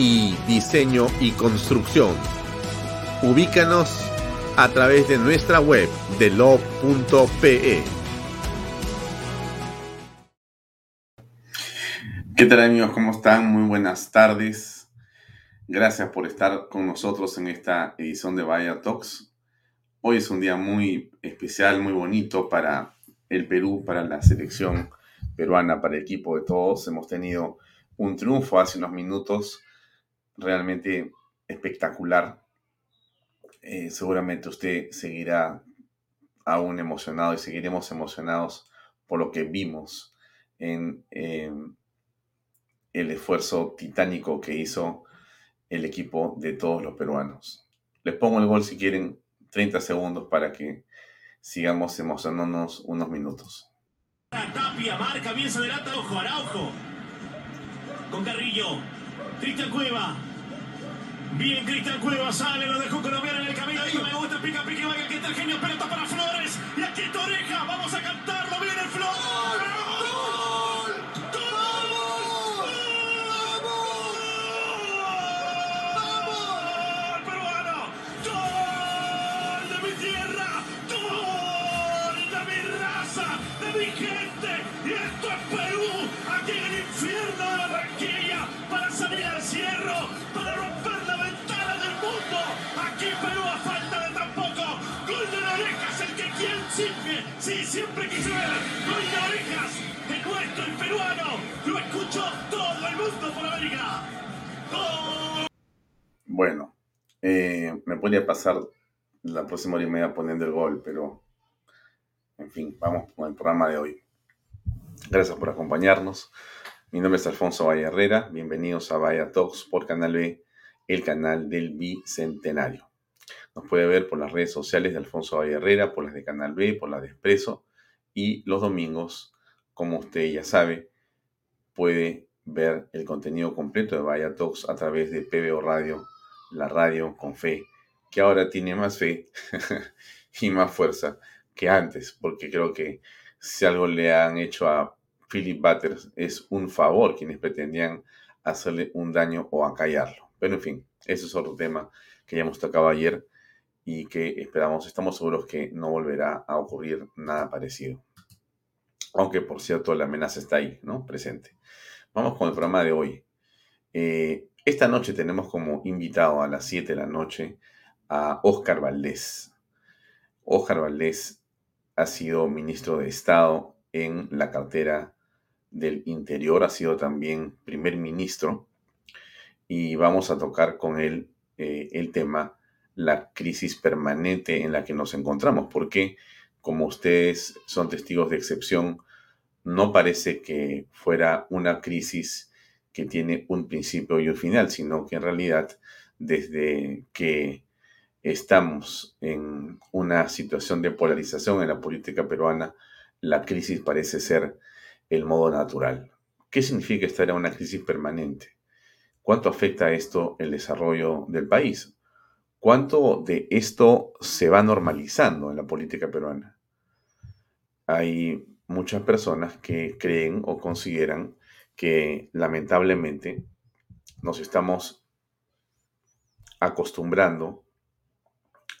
y diseño y construcción. Ubícanos a través de nuestra web de lo.pe. ¿Qué tal amigos? ¿Cómo están? Muy buenas tardes. Gracias por estar con nosotros en esta edición de Vaya Talks. Hoy es un día muy especial, muy bonito para el Perú, para la selección peruana, para el equipo de todos. Hemos tenido un triunfo hace unos minutos realmente espectacular. Eh, seguramente usted seguirá aún emocionado y seguiremos emocionados por lo que vimos en em, el esfuerzo titánico que hizo el equipo de todos los peruanos. Les pongo el gol si quieren 30 segundos para que sigamos emocionándonos unos minutos. Tapia, marca, bien se adelanta, ojo, Araujo. Con Carrillo, Cristian Cueva, Bien, Cristian Cueva sale, lo dejó colombiano en el camino. Ahí me gusta, pica, pica, vaya, aquí está el genio, pelota para Flores. Y aquí está Oreja, vamos a cantarlo, Sí, siempre peruano. Lo escucho todo el mundo por América. Bueno, eh, me podría pasar la próxima hora y media poniendo el gol, pero en fin, vamos con el programa de hoy. Gracias por acompañarnos. Mi nombre es Alfonso Valle Herrera. Bienvenidos a Vaya Talks por Canal B, el canal del Bicentenario. Nos puede ver por las redes sociales de Alfonso Valle Herrera, por las de Canal B, por las de Expreso. Y los domingos, como usted ya sabe, puede ver el contenido completo de Vaya Talks a través de PBO Radio, la radio con fe, que ahora tiene más fe y más fuerza que antes, porque creo que si algo le han hecho a Philip Butters es un favor quienes pretendían hacerle un daño o acallarlo. Pero en fin, ese es otro tema que ya hemos tocado ayer y que esperamos, estamos seguros que no volverá a ocurrir nada parecido. Aunque, por cierto, la amenaza está ahí, ¿no? Presente. Vamos con el programa de hoy. Eh, esta noche tenemos como invitado a las 7 de la noche a Óscar Valdés. Óscar Valdés ha sido ministro de Estado en la cartera del Interior, ha sido también primer ministro y vamos a tocar con él eh, el tema la crisis permanente en la que nos encontramos, porque como ustedes son testigos de excepción, no parece que fuera una crisis que tiene un principio y un final, sino que en realidad desde que estamos en una situación de polarización en la política peruana, la crisis parece ser el modo natural. ¿Qué significa estar en una crisis permanente? ¿Cuánto afecta esto el desarrollo del país? ¿Cuánto de esto se va normalizando en la política peruana? Hay muchas personas que creen o consideran que lamentablemente nos estamos acostumbrando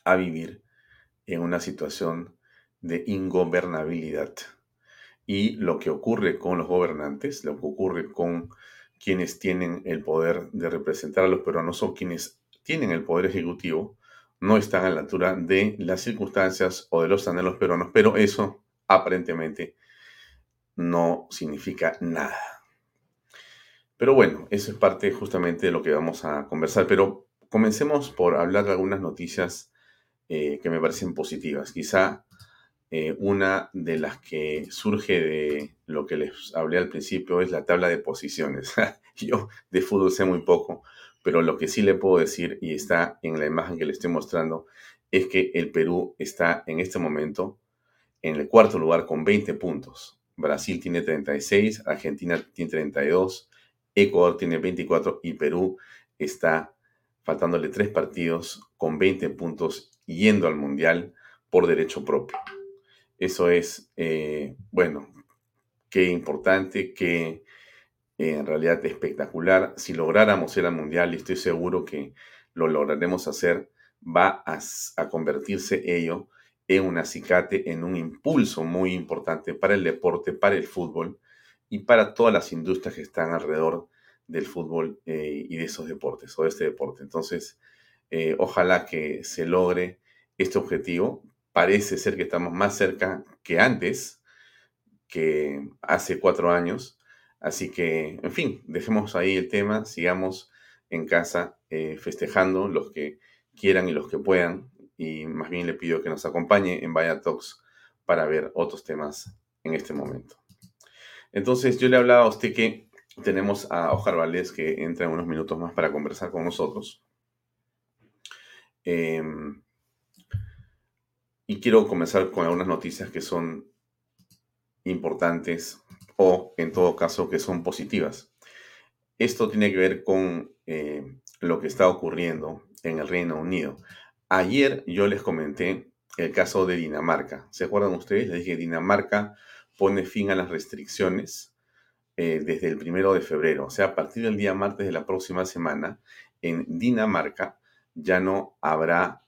a vivir en una situación de ingobernabilidad. Y lo que ocurre con los gobernantes, lo que ocurre con quienes tienen el poder de representar a los peruanos o quienes tienen el poder ejecutivo, no están a la altura de las circunstancias o de los anhelos peruanos, pero eso aparentemente no significa nada. Pero bueno, eso es parte justamente de lo que vamos a conversar. Pero comencemos por hablar de algunas noticias eh, que me parecen positivas. Quizá eh, una de las que surge de lo que les hablé al principio es la tabla de posiciones. Yo de fútbol sé muy poco, pero lo que sí le puedo decir, y está en la imagen que le estoy mostrando, es que el Perú está en este momento en el cuarto lugar con 20 puntos. Brasil tiene 36, Argentina tiene 32, Ecuador tiene 24 y Perú está faltándole tres partidos con 20 puntos yendo al Mundial por derecho propio. Eso es, eh, bueno, qué importante, qué eh, en realidad espectacular. Si lográramos ir al Mundial, y estoy seguro que lo lograremos hacer, va a, a convertirse ello en un acicate, en un impulso muy importante para el deporte, para el fútbol y para todas las industrias que están alrededor del fútbol eh, y de esos deportes o de este deporte. Entonces, ojalá que se logre este objetivo parece ser que estamos más cerca que antes, que hace cuatro años. Así que, en fin, dejemos ahí el tema, sigamos en casa eh, festejando los que quieran y los que puedan. Y más bien le pido que nos acompañe en Vaya Talks para ver otros temas en este momento. Entonces, yo le hablaba a usted que tenemos a Ojar Valdés que entra en unos minutos más para conversar con nosotros. Eh, y quiero comenzar con algunas noticias que son importantes o, en todo caso, que son positivas. Esto tiene que ver con eh, lo que está ocurriendo en el Reino Unido. Ayer yo les comenté el caso de Dinamarca. ¿Se acuerdan ustedes? Les dije, Dinamarca pone fin a las restricciones eh, desde el primero de febrero. O sea, a partir del día martes de la próxima semana, en Dinamarca ya no habrá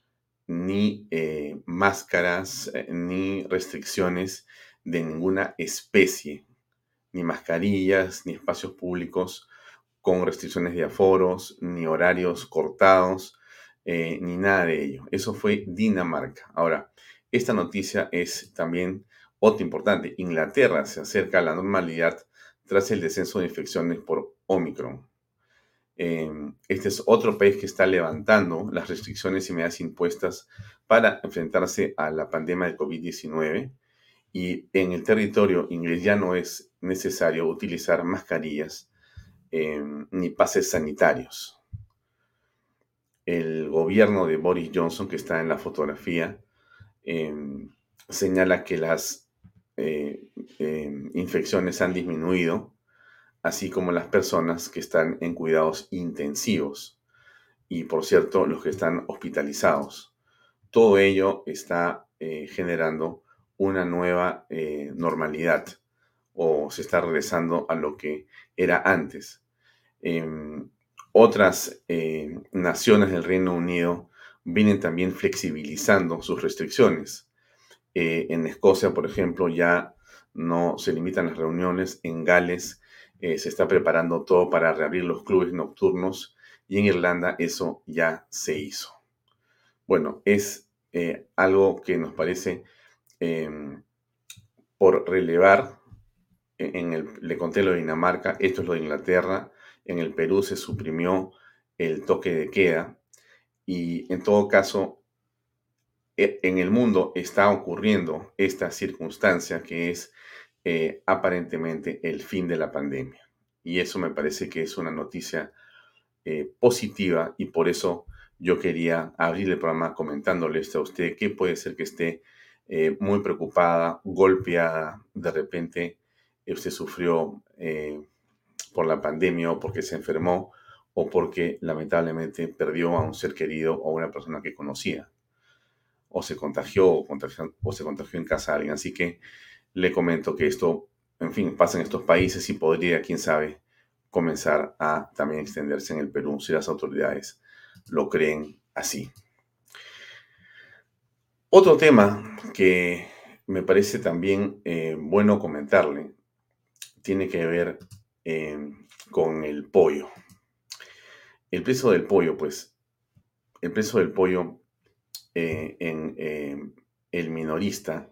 ni eh, máscaras, ni restricciones de ninguna especie, ni mascarillas, ni espacios públicos con restricciones de aforos, ni horarios cortados, eh, ni nada de ello. Eso fue Dinamarca. Ahora, esta noticia es también otra importante. Inglaterra se acerca a la normalidad tras el descenso de infecciones por Omicron. Em, este es otro país que está levantando las restricciones y medidas impuestas para enfrentarse a la pandemia de COVID-19 y en el territorio inglés ya no es necesario utilizar mascarillas em, ni pases sanitarios. El gobierno de Boris Johnson, que está en la fotografía, em, señala que las eh, infecciones han disminuido así como las personas que están en cuidados intensivos y, por cierto, los que están hospitalizados. Todo ello está eh, generando una nueva eh, normalidad o se está regresando a lo que era antes. Em, otras eh, naciones del Reino Unido vienen también flexibilizando sus restricciones. en Escocia, por ejemplo, ya no se limitan las reuniones. En Gales eh, se está preparando todo para reabrir los clubes nocturnos y en Irlanda eso ya se hizo. Bueno, es eh, algo que nos parece em, por relevar. En el, le conté lo de Dinamarca, esto es lo de Inglaterra. En el Perú se suprimió el toque de queda y en todo caso e, en el mundo está ocurriendo esta circunstancia que es eh, aparentemente el fin de la pandemia. Y eso me parece que es una noticia eh, positiva y por eso yo quería abrir el programa comentándole esto a usted, que puede ser que esté eh, muy preocupada, golpeada, de repente usted sufrió por la pandemia o porque se enfermó o porque lamentablemente perdió a un ser querido o a una persona que conocía, o se contagió o, se contagió en casa de alguien. Así que le comento que esto, en fin, pasa en estos países y podría, quién sabe, comenzar a también extenderse en el Perú si las autoridades lo creen así. Otro tema que me parece también eh, bueno comentarle tiene que ver eh, con el pollo. El precio del pollo, pues, el precio del pollo eh, en el minorista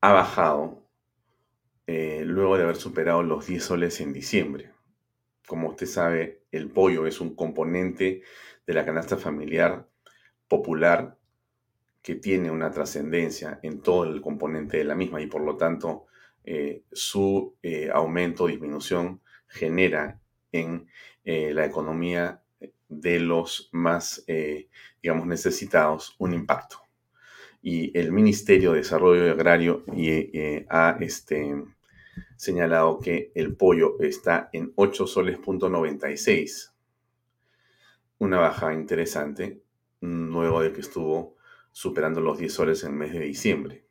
ha bajado luego de haber superado los 10 soles en diciembre. Como usted sabe, el pollo es un componente de la canasta familiar popular que tiene una trascendencia en todo el componente de la misma y por lo tanto eh, su eh, aumento o disminución genera en eh, la economía de los más, digamos, necesitados un impacto. Y el Ministerio de Desarrollo Agrario ha este, señalado que el pollo está en 8 soles Una baja interesante, luego de que estuvo superando los 10 soles en el mes de diciembre.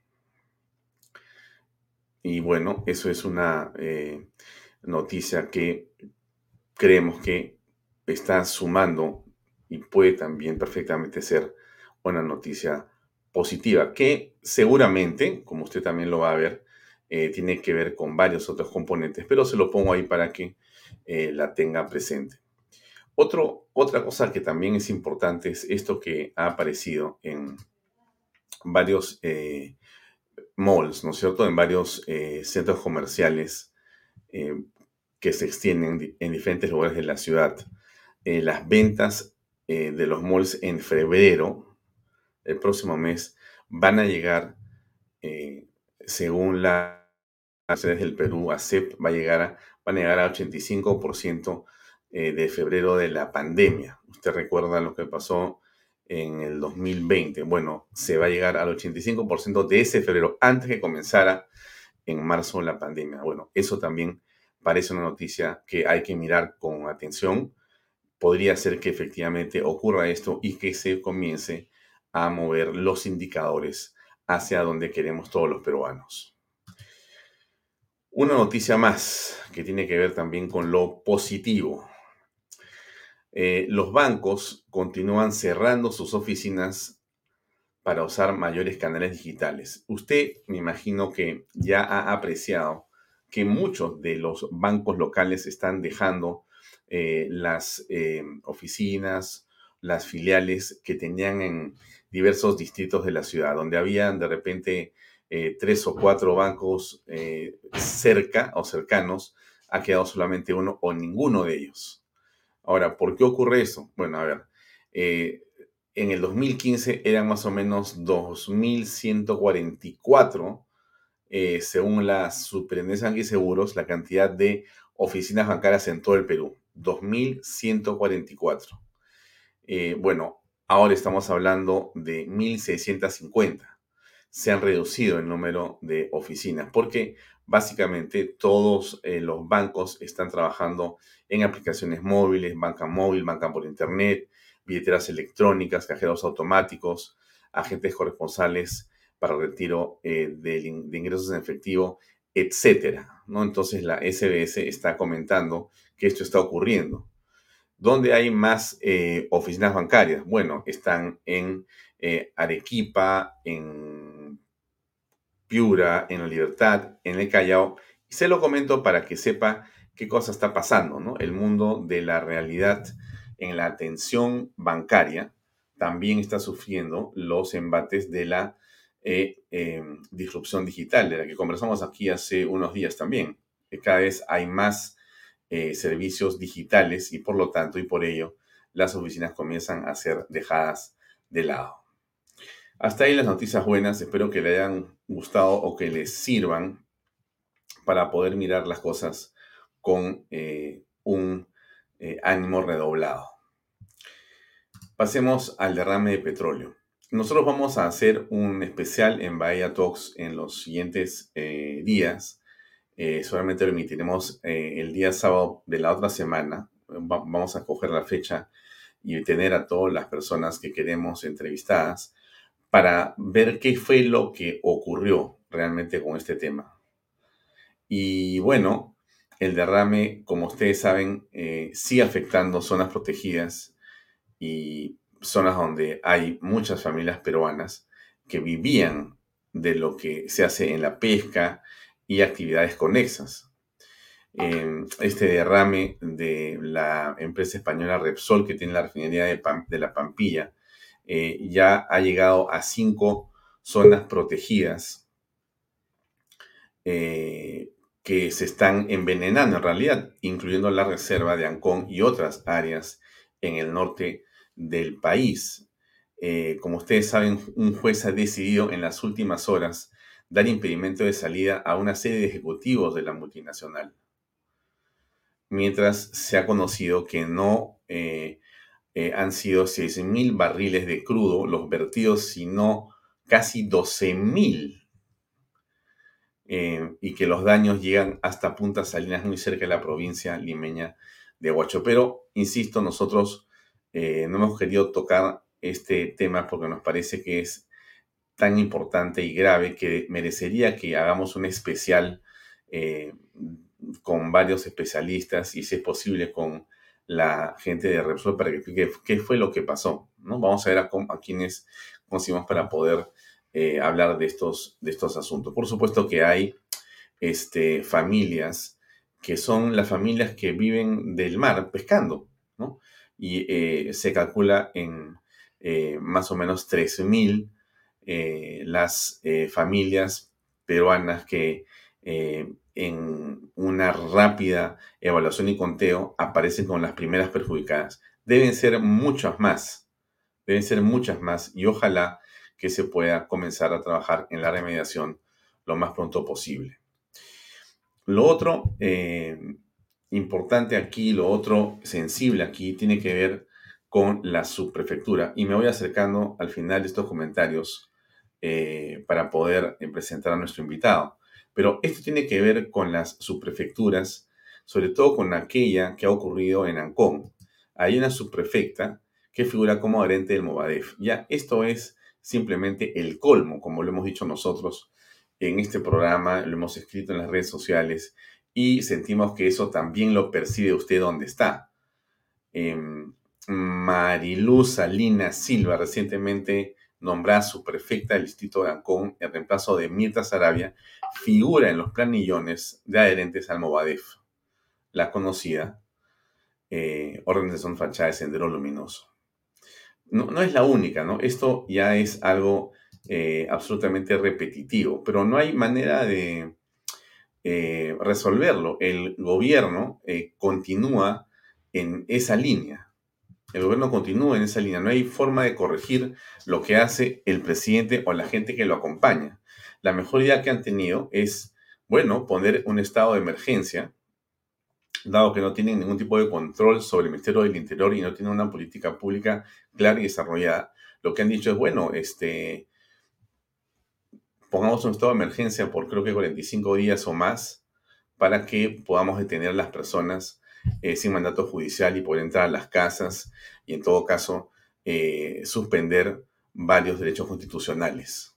Y bueno, eso es una eh, noticia que creemos que está sumando y puede también perfectamente ser una noticia positiva, que seguramente, como usted también lo va a ver, eh, tiene que ver con varios otros componentes, pero se lo pongo ahí para que eh, la tenga presente. Otra cosa que también es importante es esto que ha aparecido en varios malls, ¿no es cierto? En varios centros comerciales que se extienden en diferentes lugares de la ciudad. las ventas de los malls en febrero, el próximo mes, van a llegar, según la del Perú, ACEP, va a llegar a, van a llegar al 85% eh, de febrero de la pandemia. Usted recuerda lo que pasó en el 2020. Bueno, se va a llegar al 85% de ese febrero, antes que comenzara en marzo la pandemia. Bueno, eso también parece una noticia que hay que mirar con atención. Podría ser que efectivamente ocurra esto y que se comience a mover los indicadores hacia donde queremos todos los peruanos. Una noticia más que tiene que ver también con lo positivo. Eh, los bancos continúan cerrando sus oficinas para usar mayores canales digitales. Usted me imagino que ya ha apreciado que muchos de los bancos locales están dejando eh, las eh, oficinas, las filiales que tenían en diversos distritos de la ciudad, donde habían de repente tres o cuatro bancos cerca o cercanos, ha quedado solamente uno o ninguno de ellos. Ahora, ¿por qué ocurre eso? Bueno, a ver, eh, en el 2015 eran más o menos 2.144, según la Superintendencia de Seguros, la cantidad de oficinas bancarias en todo el Perú. 2.144. bueno, ahora estamos hablando de 1.650 se han reducido el número de oficinas, porque básicamente todos eh, los bancos están trabajando en aplicaciones móviles, banca móvil, banca por internet, billeteras electrónicas, cajeros automáticos, agentes corresponsales para retiro eh, de, ingresos en efectivo, etcétera. ¿no? Entonces la SBS está comentando que esto está ocurriendo. ¿Dónde hay más eh, oficinas bancarias? Bueno, están en Arequipa, en Piura, en La Libertad, en el Callao. Y se lo comento para que sepa qué cosa está pasando, ¿no? El mundo de la realidad en la atención bancaria también está sufriendo los embates de la eh, em, disrupción digital, de la que conversamos aquí hace unos días también. Cada vez hay más eh, servicios digitales y por lo tanto y por ello las oficinas comienzan a ser dejadas de lado. Hasta ahí las noticias buenas, espero que le hayan gustado o que les sirvan para poder mirar las cosas con eh, un eh, ánimo redoblado. Pasemos al derrame de petróleo. Nosotros vamos a hacer un especial en Bahía Talks en los siguientes eh, días. solamente lo emitiremos el día sábado de la otra semana, vamos a coger la fecha y tener a todas las personas que queremos entrevistadas para ver qué fue lo que ocurrió realmente con este tema. Y bueno, el derrame, como ustedes saben, eh, sigue afectando zonas protegidas y zonas donde hay muchas familias peruanas que vivían de lo que se hace en la pesca y actividades conexas. Eh, este derrame de la empresa española Repsol, que tiene la refinería de, de la Pampilla, eh, ya ha llegado a cinco zonas protegidas eh, que se están envenenando en realidad, incluyendo la reserva de Ancón y otras áreas en el norte del país. Eh, como ustedes saben, un juez ha decidido en las últimas horas dar impedimento de salida a una serie de ejecutivos de la multinacional, mientras se ha conocido que no han sido 6.000 barriles de crudo los vertidos, sino casi 12.000. Eh, y que los daños llegan hasta Punta Salinas, muy cerca de la provincia limeña de Huacho. Pero, insisto, nosotros eh, no hemos querido tocar este tema porque nos parece que es tan importante y grave que merecería que hagamos un especial con varios especialistas y si es posible con la gente de Repsol para que explique qué fue lo que pasó. ¿no? Vamos a ver a, a quiénes conseguimos para poder eh, hablar de estos, de estos asuntos. Por supuesto que hay este, familias que son las familias que viven del mar pescando, ¿no? Y eh, se calcula en eh, más o menos 13.000 las familias peruanas que en una rápida evaluación y conteo aparecen con las primeras perjudicadas. Deben ser muchas más, deben ser muchas más y ojalá que se pueda comenzar a trabajar en la remediación lo más pronto posible. Lo otro eh, importante aquí, lo otro sensible aquí, tiene que ver con la subprefectura. Y me voy acercando al final de estos comentarios eh, para poder presentar a nuestro invitado. Pero esto tiene que ver con las subprefecturas, sobre todo con aquella que ha ocurrido en Ancón. Hay una subprefecta que figura como adherente del Movadef. Ya, esto es simplemente el colmo, como lo hemos dicho nosotros en este programa, lo hemos escrito en las redes sociales y sentimos que eso también lo percibe usted donde está. Eh, Mariluz Salina Silva recientemente nombrada su prefecta del distrito de Ancón en reemplazo de Mirta Sarabia, figura en los planillones de adherentes al Movadef, la conocida eh, Organización Fachada de Sendero Luminoso. No, es la única, ¿no? Esto ya es algo eh, absolutamente repetitivo, pero no hay manera de eh, resolverlo. El gobierno eh, continúa en esa línea el gobierno continúa en esa línea. No hay forma de corregir lo que hace el presidente o la gente que lo acompaña. La mejor idea que han tenido es, bueno, poner un estado de emergencia, dado que no tienen ningún tipo de control sobre el Ministerio del Interior y no tienen una política pública clara y desarrollada. Lo que han dicho es, bueno, este, pongamos un estado de emergencia por creo que 45 días o más para que podamos detener a las personas eh, sin mandato judicial y poder entrar a las casas y en todo caso eh, suspender varios derechos constitucionales.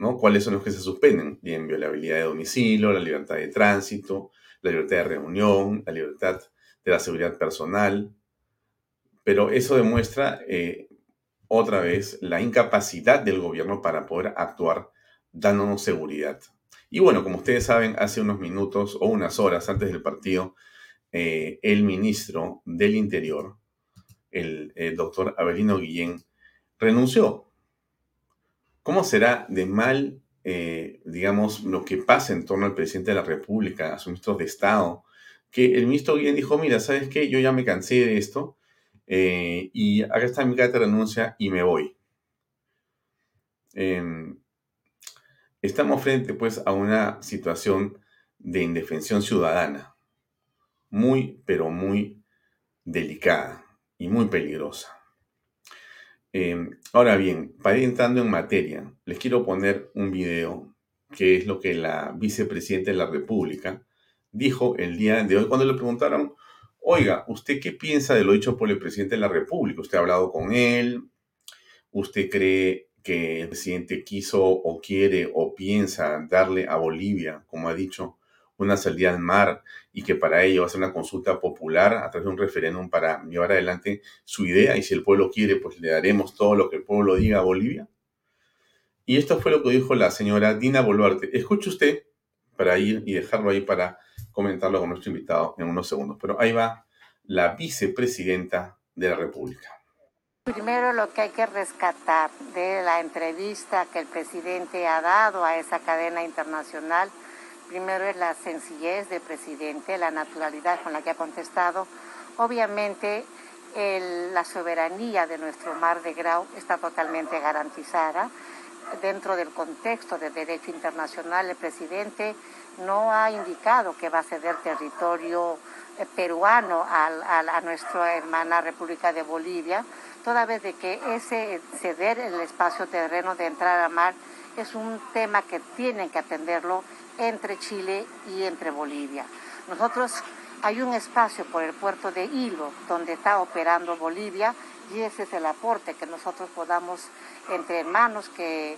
¿No? ¿Cuáles son los que se suspenden? Bien, violabilidad de domicilio, la libertad de tránsito, la libertad de reunión, la libertad de la seguridad personal. Pero eso demuestra eh, otra vez la incapacidad del gobierno para poder actuar dándonos seguridad. Y bueno, como ustedes saben, hace unos minutos o unas horas antes del partido, eh, el ministro del Interior, el, doctor Abelino Guillén, renunció. ¿Cómo será de mal, eh, digamos, lo que pasa en torno al presidente de la República, a sus ministros de Estado, que el ministro Guillén dijo, mira, ¿sabes qué? Yo ya me cansé de esto eh, y acá está mi carta de renuncia y me voy. Em, estamos frente, pues, a una situación de indefensión ciudadana muy, pero muy delicada y muy peligrosa. Em, ahora bien, para ir entrando en materia, les quiero poner un video que es lo que la vicepresidenta de la República dijo el día de hoy cuando le preguntaron oiga, ¿usted qué piensa de lo dicho por el presidente de la República? ¿Usted ha hablado con él? ¿Usted cree que el presidente quiso o quiere o piensa darle a Bolivia, como ha dicho, una salida al mar y que para ello va a ser una consulta popular a través de un referéndum para llevar adelante su idea y si el pueblo quiere, pues le daremos todo lo que el pueblo diga a Bolivia. Y esto fue lo que dijo la señora Dina Boluarte. Escuche usted para ir y dejarlo ahí para comentarlo con nuestro invitado en unos segundos. Pero ahí va la vicepresidenta de la República. Primero lo que hay que rescatar de la entrevista que el presidente ha dado a esa cadena internacional, primero es la sencillez del presidente, la naturalidad con la que ha contestado. Obviamente la soberanía de nuestro mar de Grau está totalmente garantizada. Dentro del contexto del derecho internacional, el presidente no ha indicado que va a ceder territorio eh, peruano a nuestra hermana República de Bolivia toda vez de que ese ceder el espacio terreno de entrar a mar es un tema que tienen que atenderlo entre Chile y entre Bolivia. Nosotros hay un espacio por el puerto de Hilo donde está operando Bolivia y ese es el aporte que nosotros podamos entre hermanos que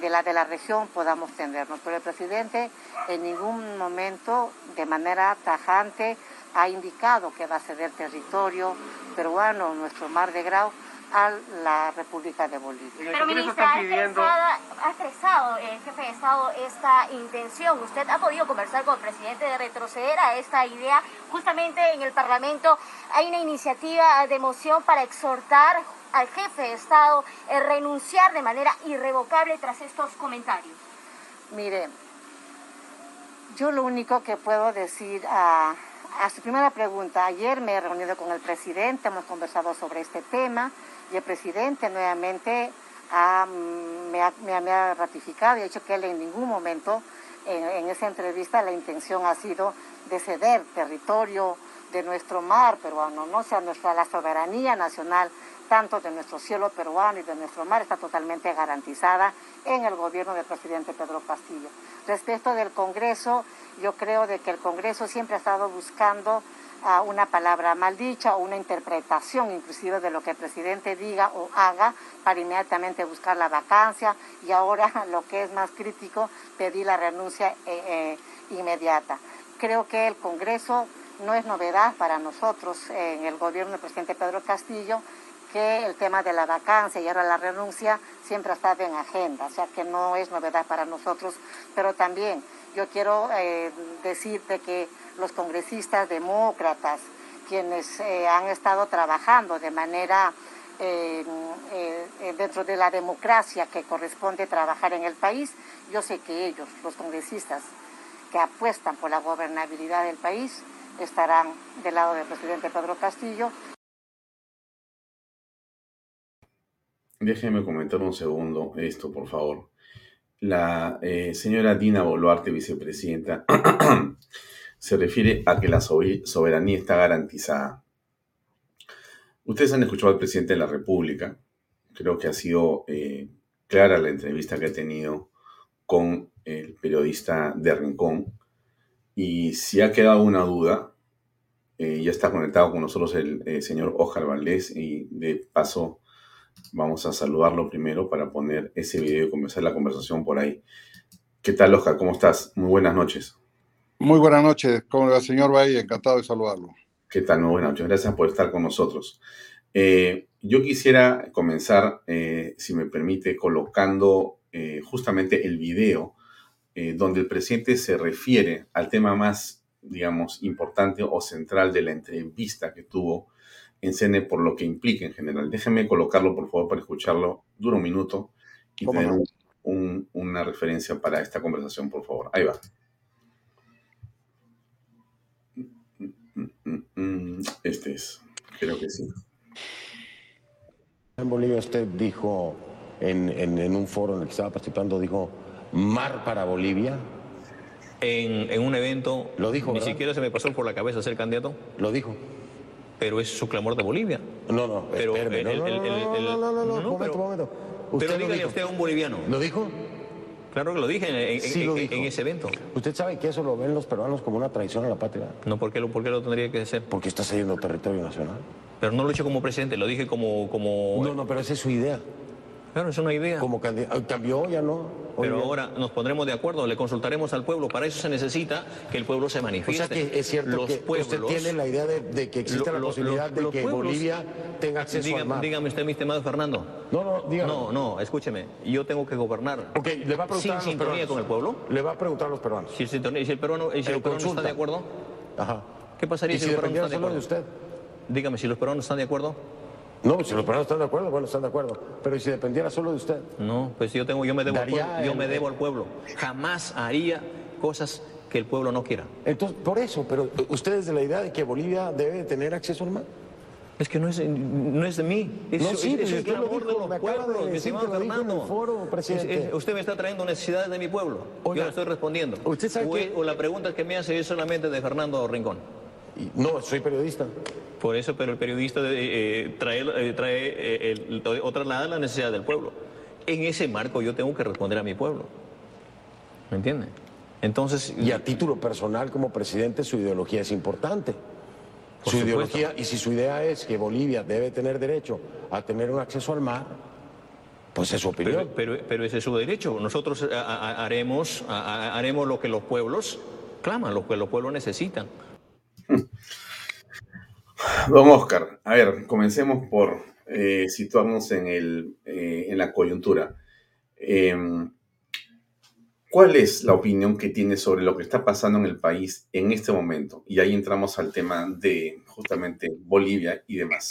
de la de la región podamos tendernos. Pero el presidente en ningún momento de manera tajante ha indicado que va a ceder territorio peruano, nuestro mar de Grau, a la República de Bolivia. Pero ministra, ha expresado el jefe de Estado esta intención. ¿Usted ha podido conversar con el presidente de retroceder a esta idea? Justamente en el Parlamento hay una iniciativa de moción para exhortar al jefe de Estado a renunciar de manera irrevocable tras estos comentarios. Mire, yo lo único que puedo decir a a su primera pregunta, ayer me he reunido con el presidente, hemos conversado sobre este tema y el presidente nuevamente me, ha, ratificado y ha dicho que él en ningún momento en, esa entrevista la intención ha sido de ceder territorio de nuestro mar peruano, no o sea nuestra la soberanía nacional tanto de nuestro cielo peruano y de nuestro mar está totalmente garantizada en el gobierno del presidente Pedro Castillo. Respecto del Congreso, yo creo de que el Congreso siempre ha estado buscando ah, una palabra maldicha o una interpretación inclusive de lo que el presidente diga o haga para inmediatamente buscar la vacancia y ahora lo que es más crítico, pedir la renuncia eh, eh, inmediata. Creo que el Congreso no es novedad para nosotros en el gobierno del presidente Pedro Castillo que el tema de la vacancia y ahora la renuncia siempre ha estado en agenda, o sea que no es novedad para nosotros, pero también yo quiero eh, decirte que los congresistas demócratas, quienes eh, han estado trabajando de manera eh, dentro de la democracia que corresponde trabajar en el país, yo sé que ellos, los congresistas que apuestan por la gobernabilidad del país, estarán del lado del presidente Pedro Castillo Déjeme comentar un segundo esto, por favor. La eh, señora Dina Boluarte, vicepresidenta, se refiere a que la soberanía está garantizada. Ustedes han escuchado al presidente de la República. Creo que ha sido eh, clara la entrevista que ha tenido con el periodista de Rincón. Y si ha quedado una duda, eh, ya está conectado con nosotros el señor Ojar Valdés y de paso Vamos a saludarlo primero para poner ese video y comenzar la conversación por ahí. ¿Qué tal, Oscar? ¿Cómo estás? Muy buenas noches. Muy buenas noches, con el señor Bahía, encantado de saludarlo. ¿Qué tal? Muy buenas noches, gracias por estar con nosotros. Eh, yo quisiera comenzar, eh, si me permite, colocando eh, justamente el video donde el presidente se refiere al tema más, digamos, importante o central de la entrevista que tuvo en CNE por lo que implica en general. Déjenme colocarlo, por favor, para escucharlo. Dura un minuto y tener una referencia para esta conversación, por favor. Ahí va. Este es, creo que sí. En Bolivia usted dijo, en, en, un foro en el que estaba participando, dijo, mar para Bolivia. En, en un evento, lo dijo, ni siquiera se me pasó por la cabeza ser candidato. Lo dijo pero es su clamor de Bolivia. No, no, pero espérame, no, no, no, no, no, no, momento, momento. Pero dígale usted a un boliviano. ¿Lo dijo? Claro que lo dije en, en- Sí en- lo en- dijo. en ese evento. ¿Usted sabe que eso lo ven los peruanos como una traición a la patria? No, ¿por qué lo, por qué lo tendría que hacer? Porque está cediendo territorio nacional. Pero no lo he hecho como presidente, lo dije como... como No, no, pero esa es su idea. Claro, es una idea. Como candidato. Cambió, ya no. Hoy Pero ahora nos pondremos de acuerdo, le consultaremos al pueblo. Para eso se necesita que el pueblo se O manifieste. sea que es cierto los que pueblos, usted tiene la idea de, de que existe lo- la posibilidad lo- de los que pueblos- Bolivia tenga acceso Dígame, al mar. dígame usted, mi estimado Fernando. No, no, dígame. No, no, escúcheme. Yo tengo que gobernar. Ok, le va a preguntar Sin a los sintonía peruanos. con el pueblo. Le va a preguntar a los peruanos. Si el, sintonía- si el peruano, y si el peruano está de acuerdo, Ajá. ¿qué pasaría ¿Y si, si los peruanos dependiera están de solo de acuerdo? usted? Dígame, si los peruanos están de acuerdo. No, si los peruanos están de acuerdo, bueno, están de acuerdo. Pero ¿y si dependiera solo de usted? No, pues yo tengo, yo me debo al pueblo. Yo el- me debo al pueblo. Jamás haría cosas que el pueblo no quiera. Entonces, por eso, pero usted es de la idea de que Bolivia debe de tener acceso al mar. Es que no es, no es de mí. Es, No, sí, es- pues es clamor dijo, de los me acaba de pueblos, mi estimado el Fernando. foro, presidente. Es- es- usted me está trayendo necesidades de mi pueblo. Oiga, Yo le estoy respondiendo. ¿usted sabe o, que- o la pregunta que me hace es solamente de Fernando Rincón. No, soy periodista. Por eso, pero el periodista de- eh, trae, eh, trae eh, el- o traslada la necesidad del pueblo. En ese marco yo tengo que responder a mi pueblo. ¿Me entiende? Entonces, Y a título personal, como presidente, su ideología es importante. Por su supuesto. ideología, y si su idea es que Bolivia debe tener derecho a tener un acceso al mar, pues es su opinión. pero, pero, pero ese es su derecho. Nosotros eh, a- a- haremos, a- haremos lo que los pueblos claman, lo que los pueblos necesitan. Don Oscar, a ver, comencemos por eh, situarnos en, el, eh, en la coyuntura. Em, ¿Cuál es la opinión que tiene sobre lo que está pasando en el país en este momento? Y ahí entramos al tema de justamente Bolivia y demás.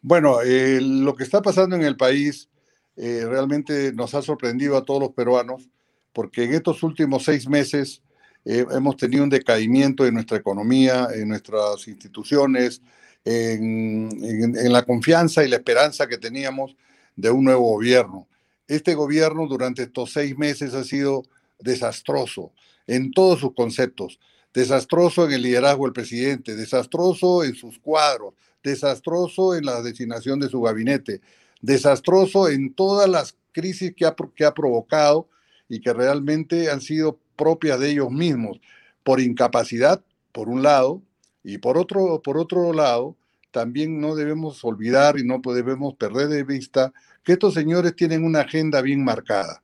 Bueno, eh, lo que está pasando en el país realmente nos ha sorprendido a todos los peruanos, porque en estos últimos seis meses eh, hemos tenido un decaimiento en nuestra economía, en nuestras instituciones, en, en- en la confianza y la esperanza que teníamos de un nuevo gobierno. Este gobierno durante estos seis meses ha sido desastroso en todos sus conceptos. Desastroso en el liderazgo del presidente, desastroso en sus cuadros, desastroso en la designación de su gabinete, desastroso en todas las crisis que ha, que ha provocado y que realmente han sido propias de ellos mismos, por incapacidad, por un lado, y por otro, por otro lado, también no debemos olvidar y no debemos perder de vista que estos señores tienen una agenda bien marcada.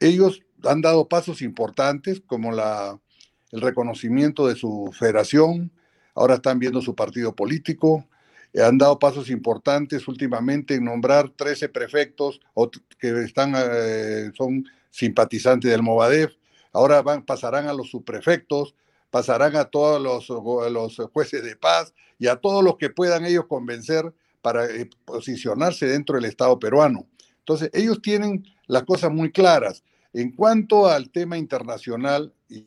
Ellos han dado pasos importantes como la, el reconocimiento de su federación, ahora están viendo su partido político, eh, han dado pasos importantes últimamente en nombrar 13 prefectos que están, eh, son simpatizantes del Movadef, ahora pasarán a los subprefectos, pasarán a todos los, go- los jueces de paz y a todos los que puedan ellos convencer para eh, posicionarse dentro del Estado peruano. Entonces, ellos tienen las cosas muy claras. En cuanto al tema internacional, y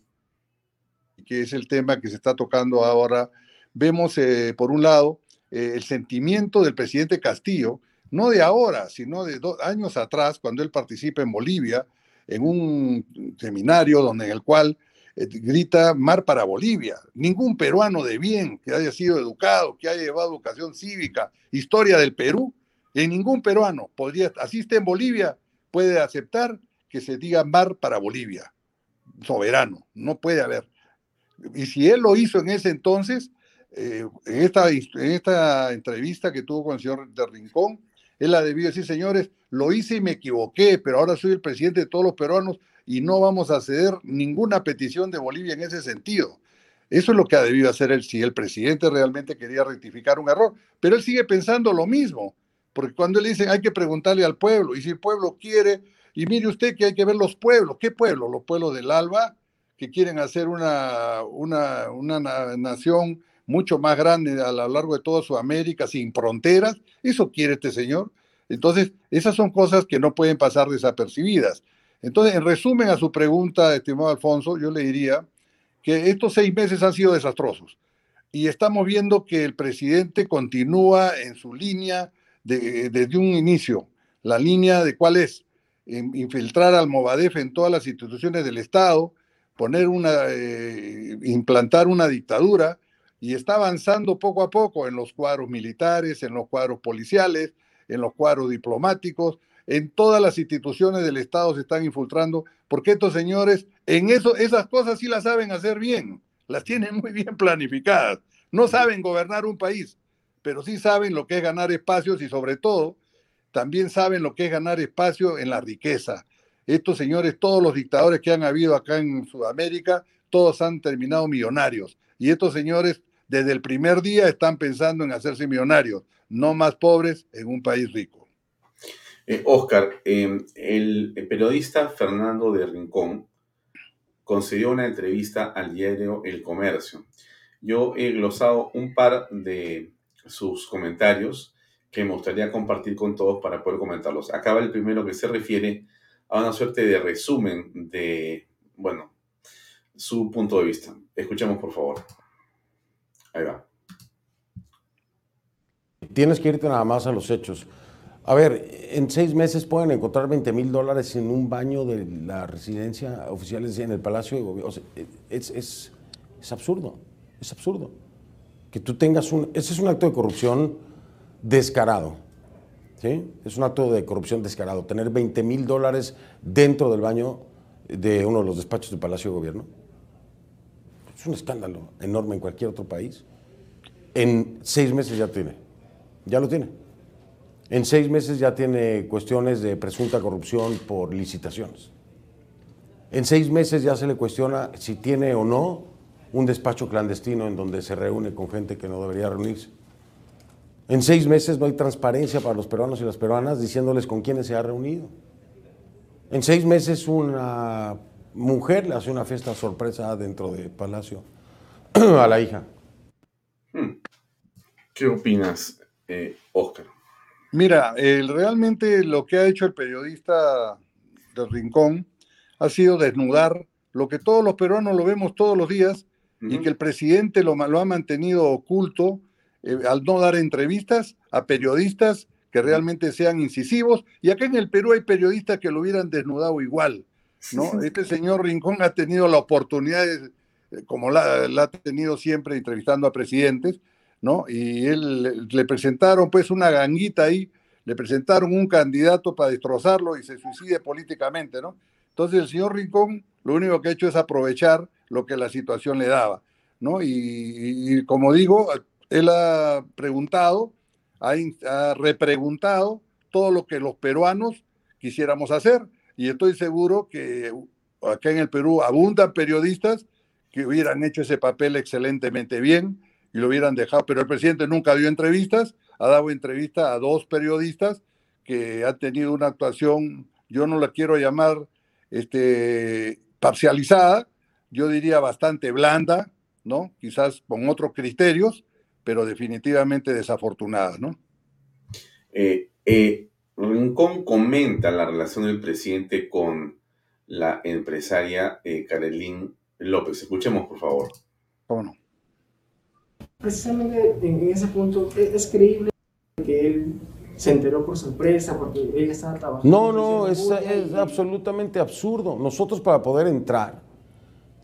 que es el tema que se está tocando ahora, vemos, eh, por un lado, eh, el sentimiento del presidente Castillo, no de ahora, sino de dos años atrás, cuando él participa en Bolivia, en un seminario donde, en el cual eh, grita Mar para Bolivia. Ningún peruano de bien que haya sido educado, que haya llevado educación cívica, historia del Perú, en ningún peruano podría, así en Bolivia, puede aceptar que se diga Mar para Bolivia. Soberano, no puede haber. Y si él lo hizo en ese entonces, eh, en, esta, en esta entrevista que tuvo con el señor de Rincón, él ha debido decir, señores, lo hice y me equivoqué, pero ahora soy el presidente de todos los peruanos y no vamos a ceder ninguna petición de Bolivia en ese sentido. Eso es lo que ha debido hacer él si el presidente realmente quería rectificar un error. Pero él sigue pensando lo mismo, porque cuando él dice hay que preguntarle al pueblo, y si el pueblo quiere, y mire usted que hay que ver los pueblos, ¿qué pueblos? Los pueblos del ALBA, que quieren hacer una, una, una na- nación mucho más grande a lo largo de toda Sudamérica, sin fronteras. Eso quiere este señor. Entonces, esas son cosas que no pueden pasar desapercibidas. Entonces, en resumen a su pregunta, estimado Alfonso, yo le diría que estos seis meses han sido desastrosos. Y estamos viendo que el presidente continúa en su línea de- desde un inicio. La línea de cuál es infiltrar al Movadef en todas las instituciones del Estado, poner una, eh, implantar una dictadura y está avanzando poco a poco en los cuadros militares, en los cuadros policiales, en los cuadros diplomáticos, en todas las instituciones del Estado se están infiltrando, porque estos señores en eso, esas cosas sí las saben hacer bien, las tienen muy bien planificadas. No saben gobernar un país, pero sí saben lo que es ganar espacios y sobre todo también saben lo que es ganar espacio en la riqueza. Estos señores, todos los dictadores que han habido acá en Sudamérica, todos han terminado millonarios. Y estos señores desde el primer día están pensando en hacerse millonarios, no más pobres en un país rico. Eh, Oscar, em, el, periodista Fernando de Rincón concedió una entrevista al diario El Comercio. Yo he glosado un par de sus comentarios que me gustaría compartir con todos para poder comentarlos. Acaba el primero que se refiere a una suerte de resumen de, bueno, su punto de vista. Escuchemos, por favor. Ahí va. Tienes que irte nada más a los hechos. A ver, en seis meses pueden encontrar 20 mil dólares en un baño de la residencia oficial en el Palacio de Gobierno. es, es, es, absurdo, es absurdo. Que tú tengas un... Ese es un acto de corrupción descarado. ¿sí? Es un acto de corrupción descarado. Tener 20 mil dólares dentro del baño de uno de los despachos del Palacio de Gobierno. Es un escándalo enorme en cualquier otro país. En seis meses ya tiene. Ya lo tiene. En seis meses ya tiene cuestiones de presunta corrupción por licitaciones. En seis meses ya se le cuestiona si tiene o no un despacho clandestino en donde se reúne con gente que no debería reunirse. En seis meses no hay transparencia para los peruanos y las peruanas diciéndoles con quiénes se ha reunido. En seis meses una mujer le hace una fiesta sorpresa dentro del palacio a la hija. Hmm. ¿Qué opinas, eh, Oscar? Mira, realmente lo que ha hecho el periodista del Rincón ha sido desnudar lo que todos los peruanos lo vemos todos los días y que el presidente lo, lo ha mantenido oculto eh, al no dar entrevistas a periodistas que realmente sean incisivos. Y acá en el Perú hay periodistas que lo hubieran desnudado igual. ¿No? Este señor Rincón ha tenido la oportunidad, eh, como la, ha tenido siempre entrevistando a presidentes, ¿no? Y él le presentaron pues una ganguita ahí, le presentaron un candidato para destrozarlo y se suicide políticamente, ¿no? Entonces el señor Rincón lo único que ha hecho es aprovechar lo que la situación le daba, ¿no? Y, como digo, él ha preguntado, ha, ha repreguntado todo lo que los peruanos quisiéramos hacer y estoy seguro que acá en el Perú abundan periodistas que hubieran hecho ese papel excelentemente bien y lo hubieran dejado, pero el presidente nunca dio entrevistas, ha dado entrevista a dos periodistas que han tenido una actuación, yo no la quiero llamar este, parcializada, yo diría bastante blanda, ¿no? Quizás con otros criterios, pero definitivamente desafortunada, ¿no? Eh, eh, Rincón comenta la relación del presidente con la empresaria eh, Karelín López. Escuchemos, por favor. ¿Cómo no? Precisamente en ese punto, ¿es creíble que él se enteró por sorpresa porque ella estaba trabajando? No, no, es, es absolutamente absurdo. Nosotros para poder entrar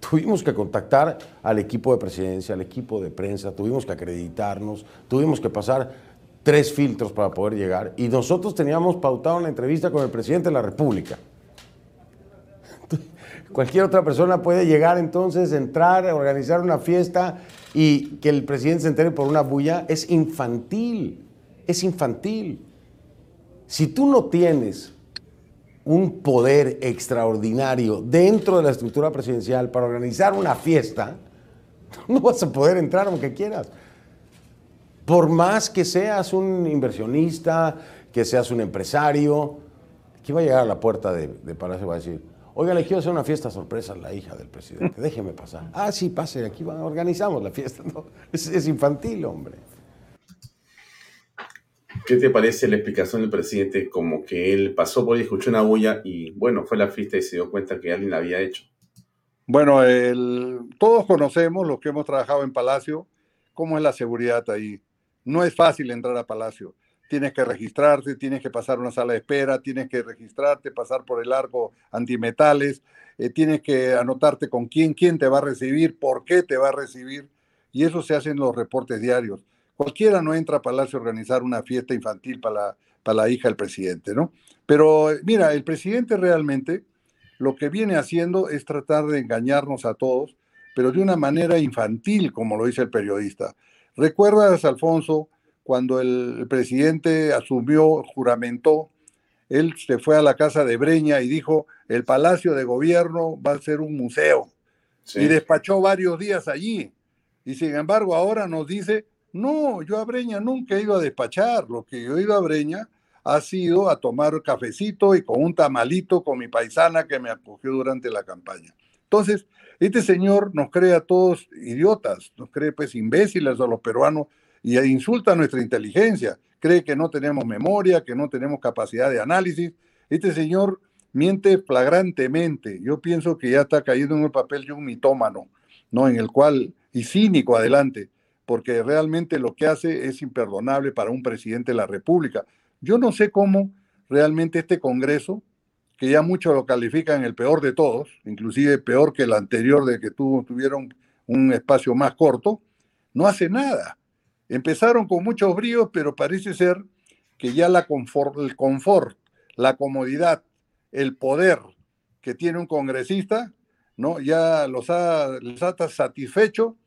tuvimos que contactar al equipo de presidencia, al equipo de prensa, tuvimos que acreditarnos, tuvimos que pasar tres filtros para poder llegar y nosotros teníamos pautado una entrevista con el presidente de la República. Cualquier otra persona puede llegar entonces, entrar, organizar una fiesta y que el presidente se entere por una bulla. Es infantil, es infantil. Si tú no tienes un poder extraordinario dentro de la estructura presidencial para organizar una fiesta, no vas a poder entrar aunque quieras. Por más que seas un inversionista, que seas un empresario, aquí va a llegar a la puerta de, Palacio y va a decir, oiga, le quiero hacer una fiesta sorpresa a la hija del presidente, déjeme pasar. Ah, sí, pase, aquí organizamos la fiesta. es, infantil, hombre. ¿Qué te parece la explicación del presidente? Como que él pasó por ahí, escuchó una bulla y bueno, fue a la fiesta y se dio cuenta que alguien la había hecho. Bueno, todos conocemos, los que hemos trabajado en Palacio, cómo es la seguridad ahí. No es fácil entrar a Palacio. Tienes que registrarte, tienes que pasar una sala de espera, tienes que registrarte, pasar por el arco antimetales, eh, tienes que anotarte con quién, quién te va a recibir, por qué te va a recibir. Y eso se hace en los reportes diarios. Cualquiera no entra a Palacio a organizar una fiesta infantil para, para la hija del presidente, ¿no? Pero mira, el presidente realmente lo que viene haciendo es tratar de engañarnos a todos, pero de una manera infantil, como lo dice el periodista. ¿Recuerdas, Alfonso, cuando el presidente asumió, juramentó, él se fue a la casa de Breña y dijo, el Palacio de Gobierno va a ser un museo. Y despachó varios días allí. Y sin embargo ahora nos dice, no, yo a Breña nunca he ido a despachar. Lo que yo he ido a Breña ha sido a tomar cafecito y con un tamalito con mi paisana que me acogió durante la campaña. Entonces, este señor nos cree a todos idiotas, nos cree pues imbéciles a los peruanos y insulta nuestra inteligencia, cree que no tenemos memoria, que no tenemos capacidad de análisis. Este señor miente flagrantemente. Yo pienso que ya está cayendo en el papel de un mitómano, ¿no? En el cual, y cínico adelante, porque realmente lo que hace es imperdonable para un presidente de la República. Yo no sé cómo realmente este Congreso, que ya muchos lo califican el peor de todos, inclusive peor que el anterior de que tuvieron un espacio más corto, no hace nada. Empezaron con muchos bríos, pero parece ser que ya la confort, el confort, la comodidad, el poder que tiene un congresista, ¿no? ya los ha, les ha satisfecho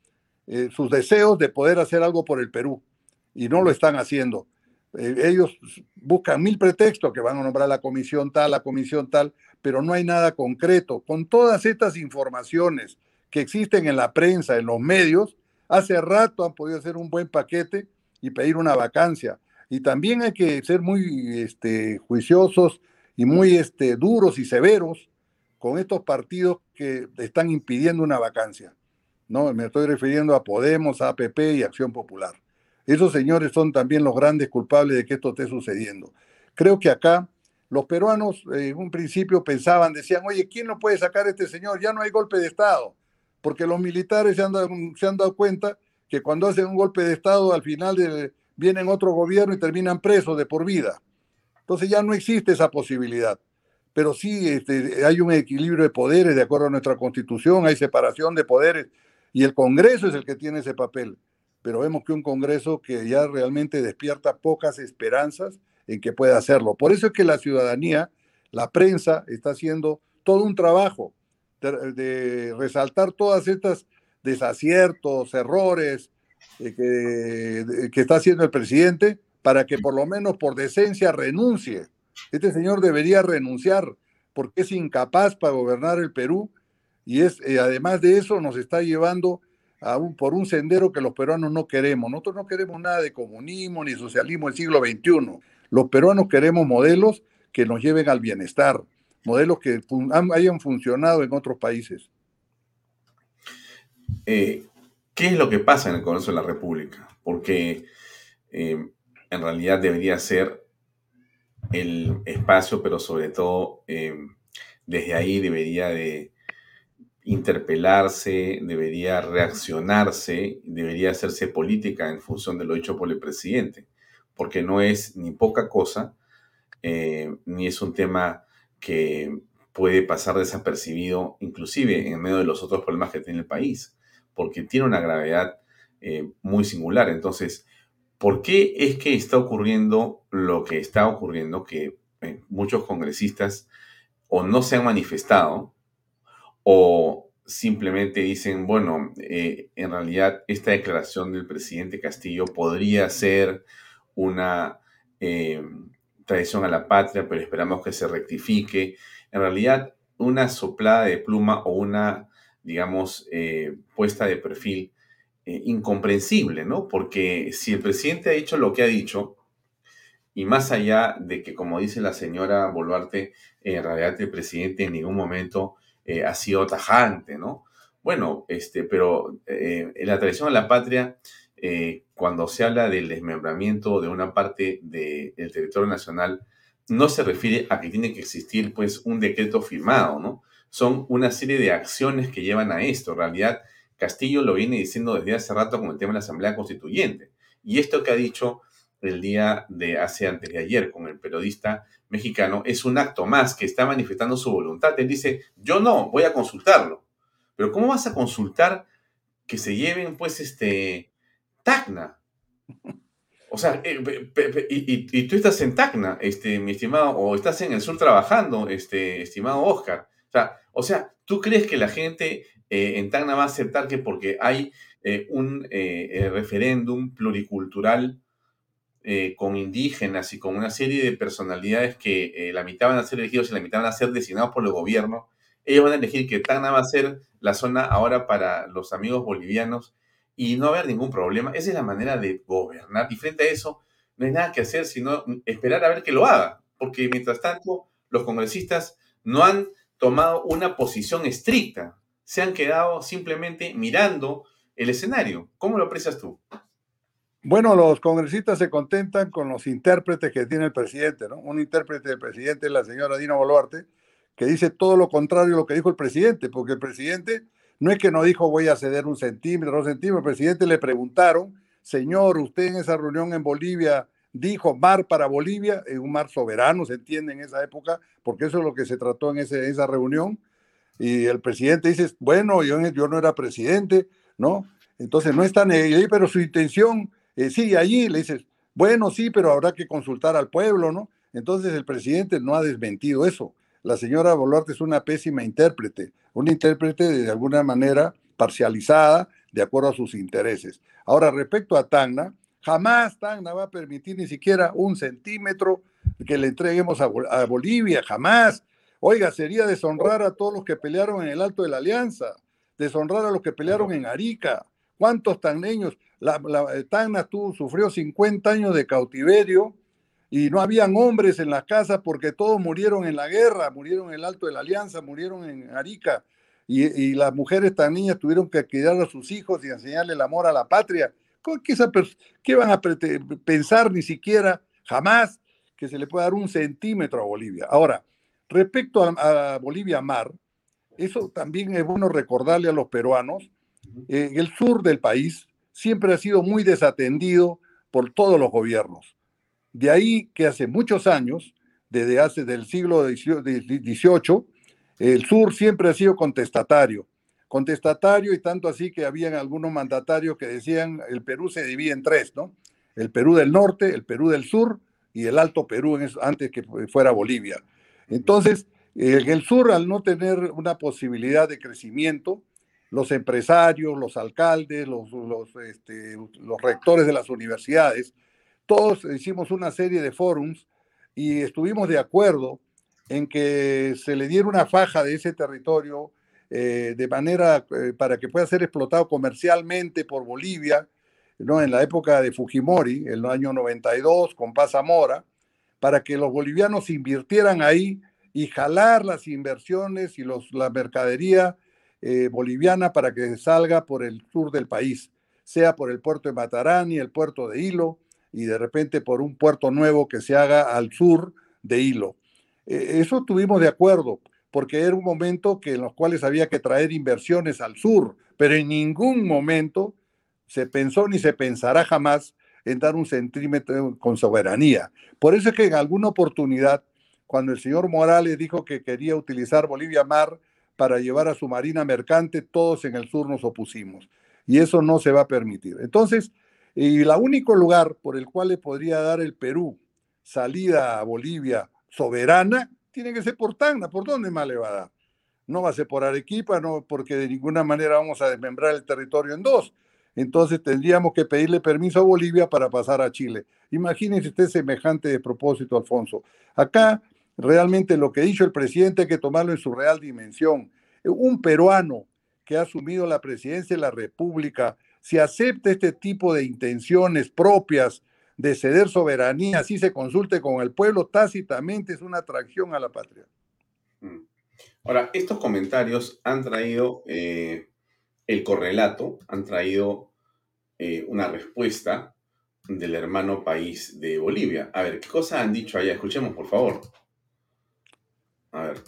eh, sus deseos de poder hacer algo por el Perú y no lo están haciendo. Eh, ellos buscan mil pretextos que van a nombrar la comisión tal, la comisión tal, pero no hay nada concreto. Con todas estas informaciones que existen en la prensa, en los medios, hace rato han podido hacer un buen paquete y pedir una vacancia. Y también hay que ser muy este, juiciosos y muy este, duros y severos con estos partidos que están impidiendo una vacancia. ¿no? Me estoy refiriendo a Podemos, a APP y Acción Popular. Esos señores son también los grandes culpables de que esto esté sucediendo. Creo que acá los peruanos en un principio pensaban, decían, oye, ¿quién no puede sacar a este señor? Ya no hay golpe de Estado, porque los militares se han dado, se han dado cuenta que cuando hacen un golpe de Estado al final vienen otro gobierno y terminan presos de por vida. Entonces ya no existe esa posibilidad. Pero sí este, hay un equilibrio de poderes de acuerdo a nuestra constitución, hay separación de poderes y el Congreso es el que tiene ese papel pero vemos que un Congreso que ya realmente despierta pocas esperanzas en que pueda hacerlo. Por eso es que la ciudadanía, la prensa, está haciendo todo un trabajo de, resaltar todas estas desaciertos, errores eh, que, que está haciendo el presidente para que por lo menos por decencia renuncie. Este señor debería renunciar porque es incapaz para gobernar el Perú y es eh, además de eso nos está llevando por un sendero que los peruanos no queremos. Nosotros no queremos nada de comunismo ni socialismo del siglo XXI. Los peruanos queremos modelos que nos lleven al bienestar, modelos que hayan funcionado en otros países. Eh, ¿Qué es lo que pasa en el Congreso de la República? Porque eh, en realidad debería ser el espacio, pero sobre todo eh, desde ahí debería de interpelarse, debería reaccionarse, debería hacerse política en función de lo dicho por el presidente, porque no es ni poca cosa, eh, ni es un tema que puede pasar desapercibido, inclusive en medio de los otros problemas que tiene el país, porque tiene una gravedad eh, muy singular. Entonces, ¿por qué es que está ocurriendo lo que está ocurriendo, que eh, muchos congresistas o no se han manifestado, o simplemente dicen, bueno, eh, en realidad esta declaración del presidente Castillo podría ser una eh, traición a la patria, pero esperamos que se rectifique. En realidad, una soplada de pluma o una, digamos, eh, puesta de perfil incomprensible, ¿no? Porque si el presidente ha dicho lo que ha dicho, y más allá de que, como dice la señora Boluarte, en realidad el presidente en ningún momento eh, ha sido tajante, ¿no? Bueno, este, pero eh, en la tradición de la patria, eh, cuando se habla del desmembramiento de una parte del territorio nacional, no se refiere a que tiene que existir pues un decreto firmado, ¿no? Son una serie de acciones que llevan a esto. En realidad, Castillo lo viene diciendo desde hace rato con el tema de la Asamblea Constituyente. Y esto que ha dicho el día de hace antes de ayer con el periodista mexicano es un acto más que está manifestando su voluntad. Él dice, yo no, voy a consultarlo. Pero ¿cómo vas a consultar que se lleven pues este Tacna? O sea, eh, y, tú estás en Tacna, este, mi estimado, o estás en el sur trabajando, este, estimado Oscar. O sea, o sea, ¿tú crees que la gente eh, en Tacna va a aceptar que porque hay eh, un referéndum pluricultural con indígenas y con una serie de personalidades que la mitad van a ser elegidos y la mitad van a ser designados por el gobierno, ellos van a elegir que Tacna va a ser la zona ahora para los amigos bolivianos y no haber ningún problema. Esa es la manera de gobernar. Y frente a eso, no hay nada que hacer sino esperar a ver que lo haga. Porque mientras tanto, los congresistas no han tomado una posición estricta. Se han quedado simplemente mirando el escenario. ¿Cómo lo aprecias tú? Bueno, los congresistas se contentan con los intérpretes que tiene el presidente, ¿no? Un intérprete del presidente es la señora Dina Boluarte, que dice todo lo contrario a lo que dijo el presidente, porque el presidente no es que no dijo voy a ceder un centímetro, dos centímetros. El presidente le preguntaron, señor, usted en esa reunión en Bolivia dijo mar para Bolivia, en un mar soberano, se entiende en esa época, porque eso es lo que se trató en, esa reunión. Y el presidente dice, bueno, yo, no era presidente, ¿no? Entonces no están ahí, pero su intención eh, sigue allí. Le dices, bueno, sí, pero habrá que consultar al pueblo, ¿no? Entonces el presidente no ha desmentido eso la señora Boluarte es una pésima intérprete, una intérprete de alguna manera parcializada de acuerdo a sus intereses. Ahora, respecto a Tacna, jamás Tacna va a permitir ni siquiera un centímetro que le entreguemos a, Bolivia, jamás. Oiga, sería deshonrar a todos los que pelearon en el Alto de la Alianza, deshonrar a los que pelearon en Arica. ¿Cuántos tagneños? La, la, Tacna tuvo, sufrió 50 años de cautiverio y no habían hombres en las casas porque todos murieron en la guerra, murieron en el Alto de la Alianza, murieron en Arica, y, las mujeres tan niñas tuvieron que criar a sus hijos y enseñarle el amor a la patria. ¿Qué, qué van a pensar ni siquiera jamás que se le pueda dar un centímetro a Bolivia? Ahora, respecto a, Bolivia Mar, eso también es bueno recordarle a los peruanos, el sur del país siempre ha sido muy desatendido por todos los gobiernos de ahí que hace muchos años, desde hace del siglo XVIII, el sur siempre ha sido contestatario. Contestatario y tanto así que habían algunos mandatarios que decían el Perú se divide en tres, ¿no? El Perú del norte, el Perú del sur y el Alto Perú antes que fuera Bolivia. Entonces, en el sur, al no tener una posibilidad de crecimiento, los empresarios, los alcaldes, los, este, los rectores de las universidades, todos hicimos una serie de forums y estuvimos de acuerdo en que se le diera una faja de ese territorio eh, de manera eh, para que pueda ser explotado comercialmente por Bolivia, ¿no? en la época de Fujimori, en el año 92, con Paz Zamora, para que los bolivianos invirtieran ahí y jalar las inversiones y los, la mercadería eh, boliviana para que salga por el sur del país, sea por el puerto de Matarani, el puerto de Hilo, y de repente por un puerto nuevo que se haga al sur de Hilo. E, eso tuvimos de acuerdo, porque era un momento que en los cuales había que traer inversiones al sur, pero en ningún momento se pensó ni se pensará jamás en dar un centímetro con soberanía. Por eso es que en alguna oportunidad, cuando el señor Morales dijo que quería utilizar Bolivia Mar para llevar a su marina mercante, todos en el sur nos opusimos. Y eso no se va a permitir. Entonces, y el único lugar por el cual le podría dar el Perú salida a Bolivia soberana tiene que ser por Tacna. ¿Por dónde más le va a dar? No va a ser por Arequipa, no, porque de ninguna manera vamos a desmembrar el territorio en dos. Entonces tendríamos que pedirle permiso a Bolivia para pasar a Chile. Imagínense usted semejante de propósito, Alfonso. Acá realmente lo que dicho el presidente hay que tomarlo en su real dimensión. Un peruano que ha asumido la presidencia de la República si acepta este tipo de intenciones propias de ceder soberanía, si se consulte con el pueblo, tácitamente es una atracción a la patria. Mm. Ahora, estos comentarios han traído eh, el correlato, han traído eh, una respuesta del hermano país de Bolivia. A ver, ¿qué cosas han dicho allá? Escuchemos, por favor. A ver.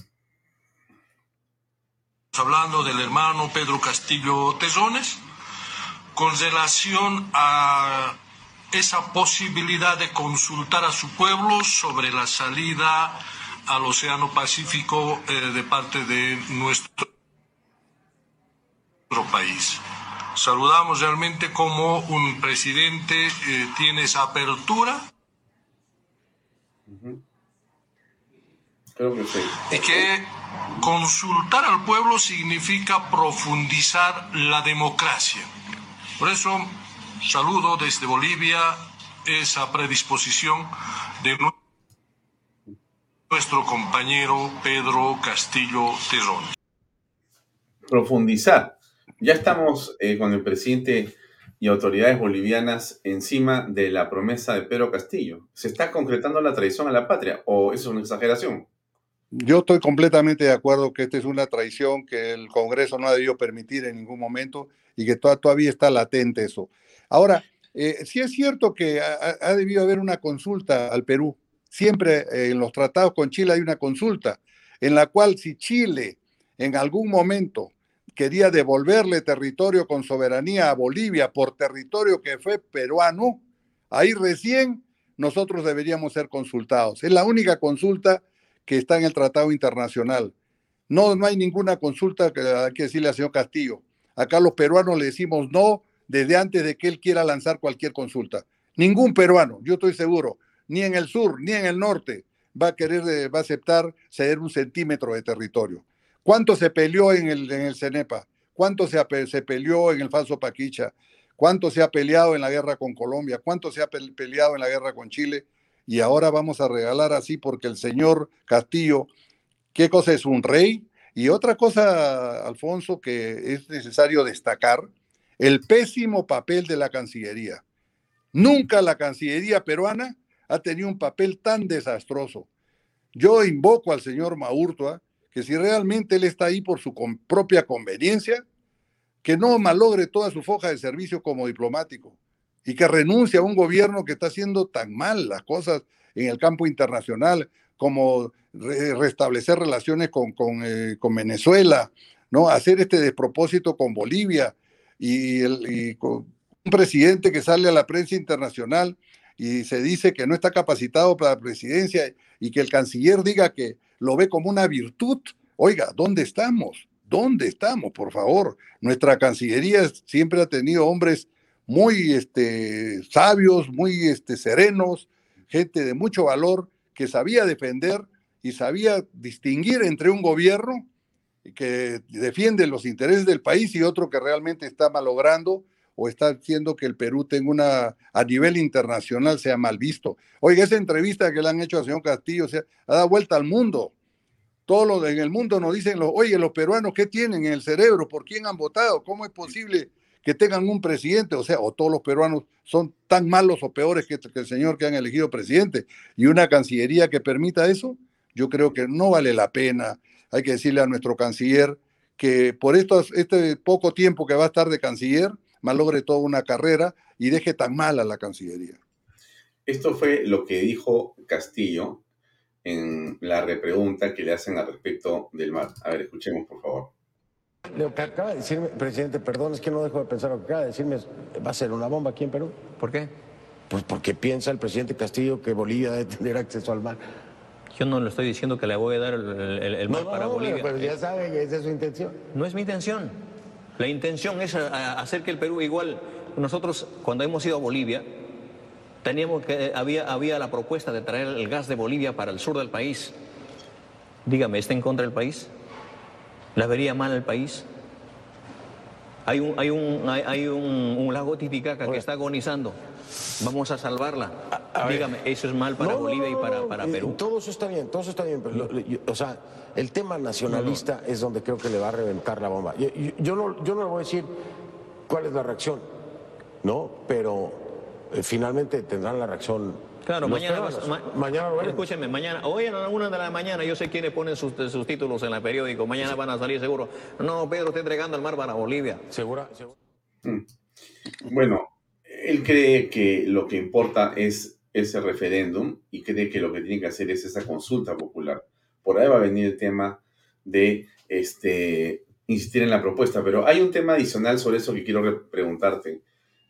Hablando del hermano Pedro Castillo Tezones, con relación a esa posibilidad de consultar a su pueblo sobre la salida al Océano Pacífico eh, de parte de nuestro país. Saludamos realmente como un presidente eh, tiene esa apertura. Creo que sí. Y que consultar al pueblo significa profundizar la democracia. Por eso saludo desde Bolivia esa predisposición de nuestro compañero Pedro Castillo Terrón. Profundizar. Ya estamos eh, con el presidente y autoridades bolivianas encima de la promesa de Pedro Castillo. ¿Se está concretando la traición a la patria o eso es una exageración? Yo estoy completamente de acuerdo que esta es una traición que el Congreso no ha debido permitir en ningún momento y que todavía está latente eso. Ahora, eh, sí es cierto que ha, debido haber una consulta al Perú. Siempre eh, en los tratados con Chile hay una consulta en la cual si Chile en algún momento quería devolverle territorio con soberanía a Bolivia por territorio que fue peruano, ahí recién nosotros deberíamos ser consultados. Es la única consulta que está en el tratado internacional. No, no hay ninguna consulta que hay que decirle al señor Castillo. Acá los peruanos le decimos no desde antes de que él quiera lanzar cualquier consulta. Ningún peruano, yo estoy seguro, ni en el sur, ni en el norte, va a querer, eh, va a aceptar ceder un centímetro de territorio. ¿Cuánto se peleó en el, en el CENEPA? ¿Cuánto se, se peleó en el falso Paquicha? ¿Cuánto se ha peleado en la guerra con Colombia? ¿Cuánto se ha peleado en la guerra con Chile? Y ahora vamos a regalar así porque el señor Castillo, ¿qué cosa es un rey? Y otra cosa, Alfonso, que es necesario destacar, el pésimo papel de la Cancillería. Nunca la Cancillería peruana ha tenido un papel tan desastroso. Yo invoco al señor Maurtua que si realmente él está ahí por su propia conveniencia, que no malogre toda su foja de servicio como diplomático y que renuncia a un gobierno que está haciendo tan mal las cosas en el campo internacional como restablecer relaciones con, eh, con, Venezuela, ¿no? hacer este despropósito con Bolivia y, el, con un presidente que sale a la prensa internacional y se dice que no está capacitado para la presidencia y que el canciller diga que lo ve como una virtud. Oiga, ¿dónde estamos? ¿Dónde estamos, por favor? Nuestra Cancillería siempre ha tenido hombres muy este, sabios, muy este, serenos, gente de mucho valor que sabía defender y sabía distinguir entre un gobierno que defiende los intereses del país y otro que realmente está malogrando o está haciendo que el Perú tenga una, a nivel internacional, sea mal visto. Oiga, esa entrevista que le han hecho al señor Castillo, o ha dado vuelta al mundo. Todo lo en el mundo nos dicen, los, oye, los peruanos, ¿qué tienen en el cerebro? ¿Por quién han votado? ¿Cómo es posible que tengan un presidente, o sea, o todos los peruanos son tan malos o peores que, el señor que han elegido presidente, y una cancillería que permita eso, yo creo que no vale la pena. Hay que decirle a nuestro canciller que por este poco tiempo que va a estar de canciller, malogre toda una carrera y deje tan mal a la Cancillería. Esto fue lo que dijo Castillo en la repregunta que le hacen al respecto del mar. A ver, escuchemos, por favor. Lo que acaba de decirme, presidente, perdón, es que no dejo de pensar lo que acaba de decirme, va a ser una bomba aquí en Perú. ¿Por qué? Pues porque piensa el presidente Castillo que Bolivia debe tener acceso al mar. Yo no le estoy diciendo que le voy a dar el, mar para Bolivia. Pero ya sabe que esa es su intención. No es mi intención. La intención es hacer que el Perú igual. Nosotros, cuando hemos ido a Bolivia, teníamos que había, había la propuesta de traer el gas de Bolivia para el sur del país. Dígame, ¿está en contra del país? ¿La vería mal el país? Hay un, hay un, hay, un, lago Titicaca que está agonizando. Vamos a salvarla. Dígame, ¿eso es mal para Bolivia y para, para, Perú? Todo eso está bien, todo eso está bien. o sea, el tema nacionalista es donde creo que le va a reventar la bomba. Yo, no, yo no le voy a decir cuál es la reacción, ¿no? Pero eh, finalmente tendrán la reacción Claro, mañana, mañana Escúcheme, mañana, hoy a la una de la mañana, yo sé quiénes ponen sus, títulos en el periódico, mañana van a salir seguro. No, Pedro está entregando el mar para Bolivia. ¿Segura? Mm. Bueno, él cree que lo que importa es ese referéndum y cree que lo que tiene que hacer es esa consulta popular. Por ahí va a venir el tema de este, insistir en la propuesta, pero hay un tema adicional sobre eso que quiero preguntarte,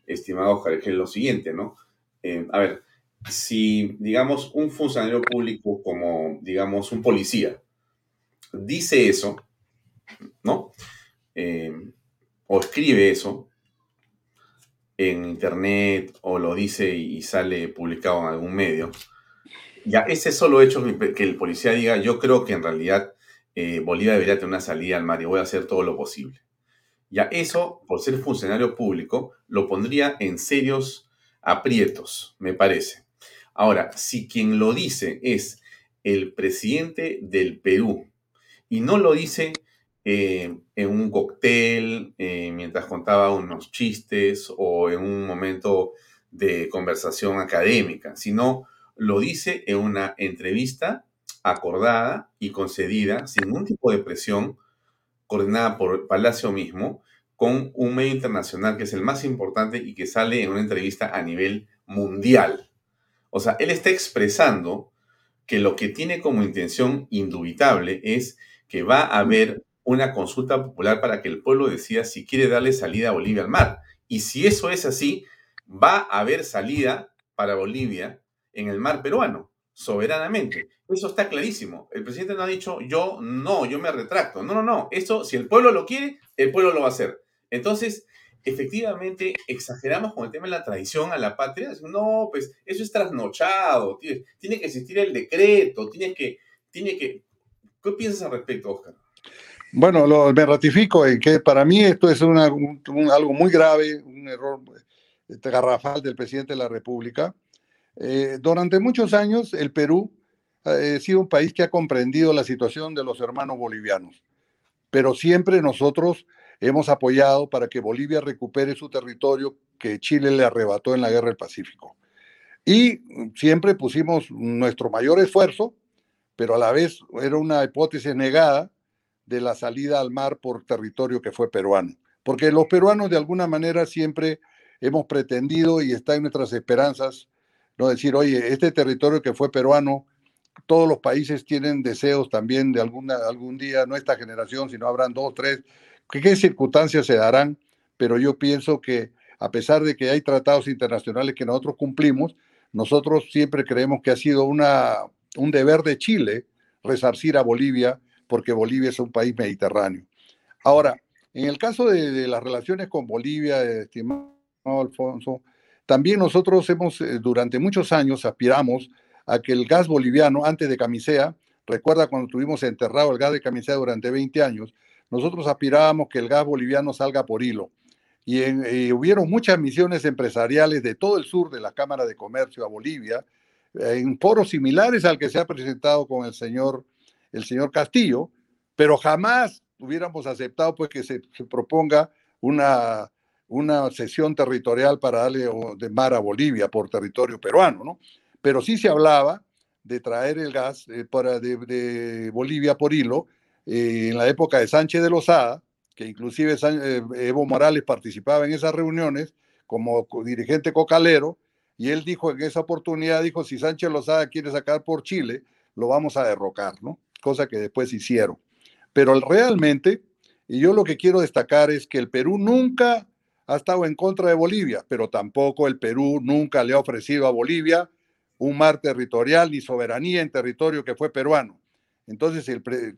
estimado Oscar, que es lo siguiente, ¿no? Eh, a ver, si, digamos, un funcionario público como, digamos, un policía dice eso, ¿no? Eh, o escribe eso, en internet o lo dice y sale publicado en algún medio, ya ese solo hecho que el policía diga, yo creo que en realidad eh, Bolivia debería tener una salida al mar y voy a hacer todo lo posible. Ya eso, por ser funcionario público, lo pondría en serios aprietos, me parece. Ahora, si quien lo dice es el presidente del Perú y no lo dice eh, en un cóctel, eh, mientras contaba unos chistes o en un momento de conversación académica, sino lo dice en una entrevista acordada y concedida sin ningún tipo de presión, coordinada por Palacio mismo, con un medio internacional que es el más importante y que sale en una entrevista a nivel mundial. O sea, él está expresando que lo que tiene como intención indubitable es que va a haber una consulta popular para que el pueblo decida si quiere darle salida a Bolivia al mar. Y si eso es así, va a haber salida para Bolivia en el mar peruano, soberanamente. Eso está clarísimo. El presidente no ha dicho, yo no, yo me retracto. No, no, no. Eso, si el pueblo lo quiere, el pueblo lo va a hacer. Entonces, efectivamente, exageramos con el tema de la traición a la patria. No, pues eso es trasnochado. Tiene, que existir el decreto, tiene que, tiene que... ¿Qué piensas al respecto, Oscar? Bueno, me ratifico en que para mí esto es algo muy grave, un error este, garrafal del presidente de la República. Eh, durante muchos años el Perú ha sido un país que ha comprendido la situación de los hermanos bolivianos, pero siempre nosotros hemos apoyado para que Bolivia recupere su territorio que Chile le arrebató en la Guerra del Pacífico. Y siempre pusimos nuestro mayor esfuerzo, pero a la vez era una hipótesis negada de la salida al mar por territorio que fue peruano. Porque los peruanos de alguna manera siempre hemos pretendido y está en nuestras esperanzas no decir, oye, este territorio que fue peruano, todos los países tienen deseos también de alguna, algún día, no esta generación, sino habrán dos, tres, qué circunstancias se darán, pero yo pienso que a pesar de que hay tratados internacionales que nosotros cumplimos, nosotros siempre creemos que ha sido una, un deber de Chile resarcir a Bolivia, porque Bolivia es un país mediterráneo. Ahora, en el caso de, de las relaciones con Bolivia, estimado Alfonso, también nosotros hemos, eh, durante muchos años, aspiramos a que el gas boliviano, antes de Camisea, recuerda cuando tuvimos enterrado el gas de Camisea durante 20 años, nosotros aspirábamos que el gas boliviano salga por hilo. Y, en, hubieron muchas misiones empresariales de todo el sur de la Cámara de Comercio a Bolivia, en foros similares al que se ha presentado con el señor, el señor Castillo, pero jamás hubiéramos aceptado pues, que se, se proponga una una sesión territorial para darle de mar a Bolivia por territorio peruano, ¿no? Pero sí se hablaba de traer el gas eh, para de, Bolivia por hilo eh, en la época de Sánchez de Lozada, que inclusive eh, Evo Morales participaba en esas reuniones como dirigente cocalero, y él dijo en esa oportunidad, dijo, si Sánchez Lozada quiere sacar por Chile, lo vamos a derrocar, ¿no? Cosa que después hicieron. Pero realmente, y yo lo que quiero destacar es que el Perú nunca ha estado en contra de Bolivia, pero tampoco el Perú nunca le ha ofrecido a Bolivia un mar territorial ni soberanía en territorio que fue peruano. Entonces,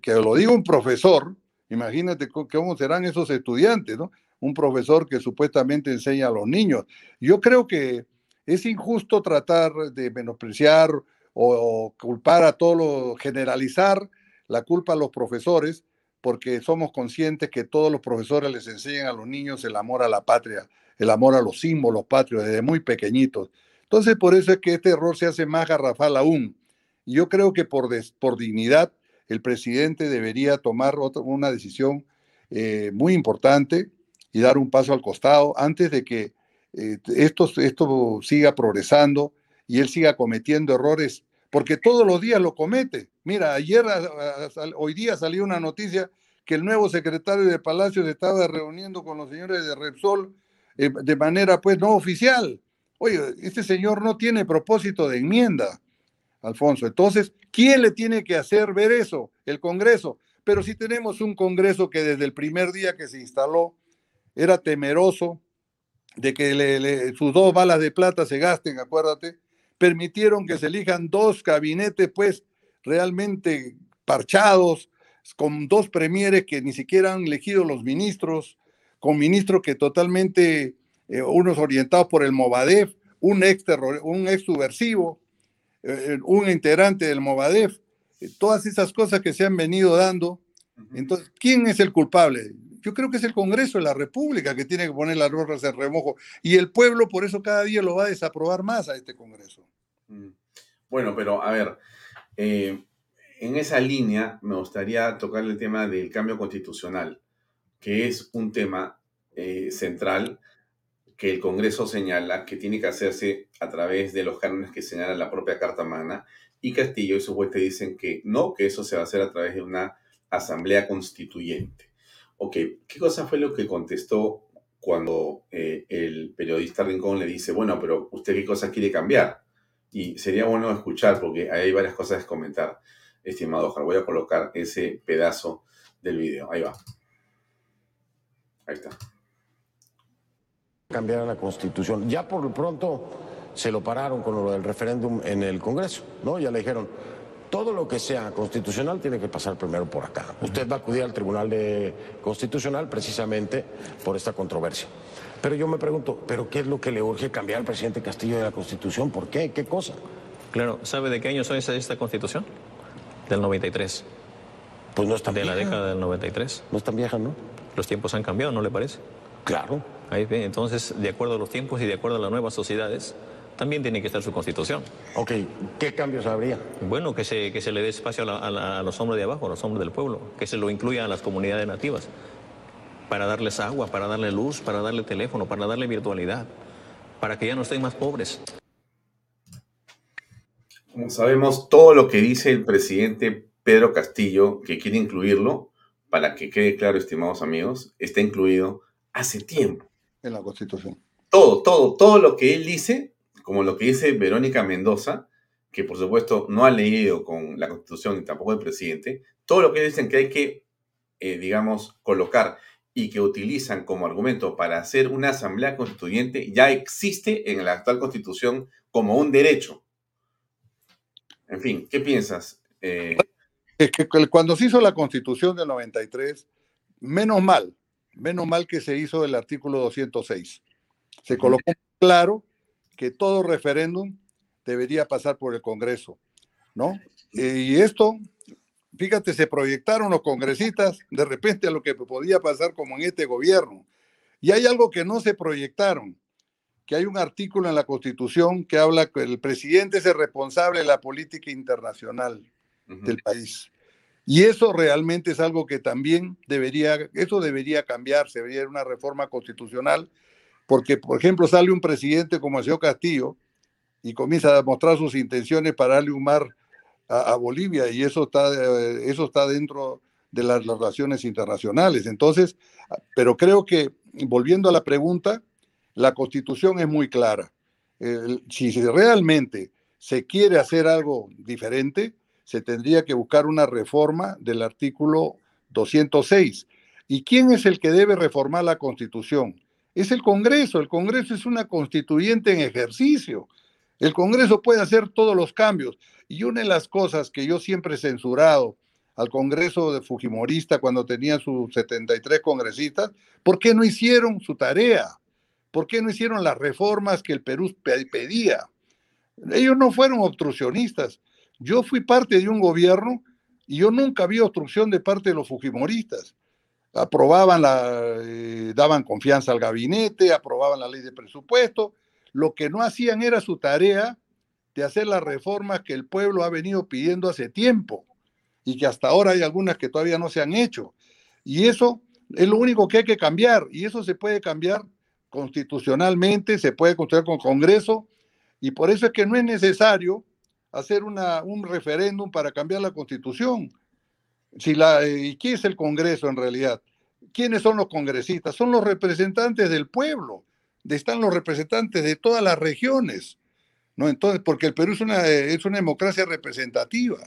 que lo diga un profesor, imagínate cómo serán esos estudiantes, ¿no? Un profesor que supuestamente enseña a los niños. Yo creo que es injusto tratar de menospreciar o, culpar a todos, generalizar la culpa a los profesores, porque somos conscientes que todos los profesores les enseñan a los niños el amor a la patria, el amor a los símbolos patrios desde muy pequeñitos. Entonces, por eso es que este error se hace más garrafal aún. Yo creo que por, por dignidad el presidente debería tomar una decisión eh, muy importante y dar un paso al costado antes de que eh, esto, esto siga progresando y él siga cometiendo errores porque todos los días lo comete. Mira, ayer, hoy día salió una noticia que el nuevo secretario de Palacio se estaba reuniendo con los señores de Repsol eh, de manera pues no oficial. Oye, este señor no tiene propósito de enmienda, Alfonso. Entonces, ¿quién le tiene que hacer ver eso? El Congreso. Pero si tenemos un Congreso que desde el primer día que se instaló era temeroso de que sus dos balas de plata se gasten, acuérdate, permitieron que se elijan dos gabinetes, pues, realmente parchados, con dos premieres que ni siquiera han elegido los ministros, con ministros que totalmente eh, unos orientados por el Movadef, un ex, un ex subversivo, eh, un integrante del Movadef, todas esas cosas que se han venido dando. Entonces, ¿quién es el culpable? Yo creo que es el Congreso de la República que tiene que poner las rosas en remojo. Y el pueblo por eso cada día lo va a desaprobar más a este Congreso. Mm. Bueno, pero a ver, eh, en esa línea me gustaría tocar el tema del cambio constitucional, que es un tema eh, central que el Congreso señala que tiene que hacerse a través de los cánones que señala la propia Carta Magna, y Castillo y su juez dicen que no, que eso se va a hacer a través de una asamblea constituyente. Ok, ¿qué cosa fue lo que contestó cuando eh, el periodista Rincón le dice, bueno, pero usted qué cosa quiere cambiar? Y sería bueno escuchar porque hay varias cosas que comentar, estimado Ojar. Voy a colocar ese pedazo del video. Ahí va. Ahí está. Cambiar la constitución. Ya por lo pronto se lo pararon con lo del referéndum en el Congreso, ¿no? Ya le dijeron, todo lo que sea constitucional tiene que pasar primero por acá. Usted va a acudir al Tribunal de Constitucional precisamente por esta controversia. Pero yo me pregunto, ¿pero qué es lo que le urge cambiar al presidente Castillo de la Constitución? ¿Por qué? ¿Qué cosa? Claro, ¿sabe de qué año es esta Constitución? Del 93. Pues no es tan De vieja. la década del 93. No es tan vieja, ¿no? Los tiempos han cambiado, ¿no le parece? Claro. Ahí ve, entonces, de acuerdo a los tiempos y de acuerdo a las nuevas sociedades, también tiene que estar su constitución. Ok, ¿qué cambios habría? Bueno, que se, que se le dé espacio a, la- a la- a los hombres de abajo, a los hombres del pueblo, que se lo incluya a las comunidades nativas, para darles agua, para darle luz, para darle teléfono, para darle virtualidad, para que ya no estén más pobres. Como sabemos, todo lo que dice el presidente Pedro Castillo, que quiere incluirlo, para que quede claro, estimados amigos, está incluido hace tiempo. En la Constitución. Todo, todo, todo lo que él dice, como lo que dice Verónica Mendoza, que por supuesto no ha leído con la Constitución ni tampoco el presidente, todo lo que dicen que hay que, eh, digamos, colocar y que utilizan como argumento para hacer una asamblea constituyente ya existe en la actual Constitución como un derecho. En fin, ¿qué piensas? Eh, Es que cuando se hizo la Constitución del 93, menos mal, menos mal que se hizo el artículo 206. Se colocó claro que todo referéndum debería pasar por el Congreso, ¿no? Eh, Y esto, fíjate, se proyectaron los congresistas de repente a lo que podía pasar como en este gobierno. Y hay algo que no se proyectaron, que hay un artículo en la Constitución que habla que el presidente es el responsable de la política internacional del país. Y eso realmente es algo que también debería, eso debería cambiarse, debería una reforma constitucional, porque, por ejemplo, sale un presidente como el señor Castillo y comienza a mostrar sus intenciones para darle un mar a, Bolivia, y eso está, eh, eso está dentro de las relaciones internacionales. Entonces, pero creo que, volviendo a la pregunta, la constitución es muy clara. Si realmente se quiere hacer algo diferente, se tendría que buscar una reforma del artículo 206. ¿Y quién es el que debe reformar la constitución? Es el Congreso. El Congreso es una constituyente en ejercicio. El Congreso puede hacer todos los cambios. Y una de las cosas que yo siempre he censurado al Congreso de Fujimorista cuando tenía sus 73 congresistas, ¿por qué no hicieron su tarea? ¿Por qué no hicieron las reformas que el Perú pe- pedía? Ellos no fueron obstruccionistas. Yo fui parte de un gobierno y yo nunca vi obstrucción de parte de los fujimoristas. Aprobaban la, eh, daban confianza al gabinete, aprobaban la ley de presupuesto. Lo que no hacían era su tarea de hacer las reformas que el pueblo ha venido pidiendo hace tiempo y que hasta ahora hay algunas que todavía no se han hecho. Y eso es lo único que hay que cambiar y eso se puede cambiar constitucionalmente, se puede construir con Congreso y por eso es que no es necesario hacer una, un referéndum para cambiar la constitución. Si la, eh, ¿Y qué es el Congreso en realidad? ¿Quiénes son los congresistas? Son los representantes del pueblo, están los representantes de todas las regiones. ¿no? Entonces, porque el Perú es una, eh, es una democracia representativa.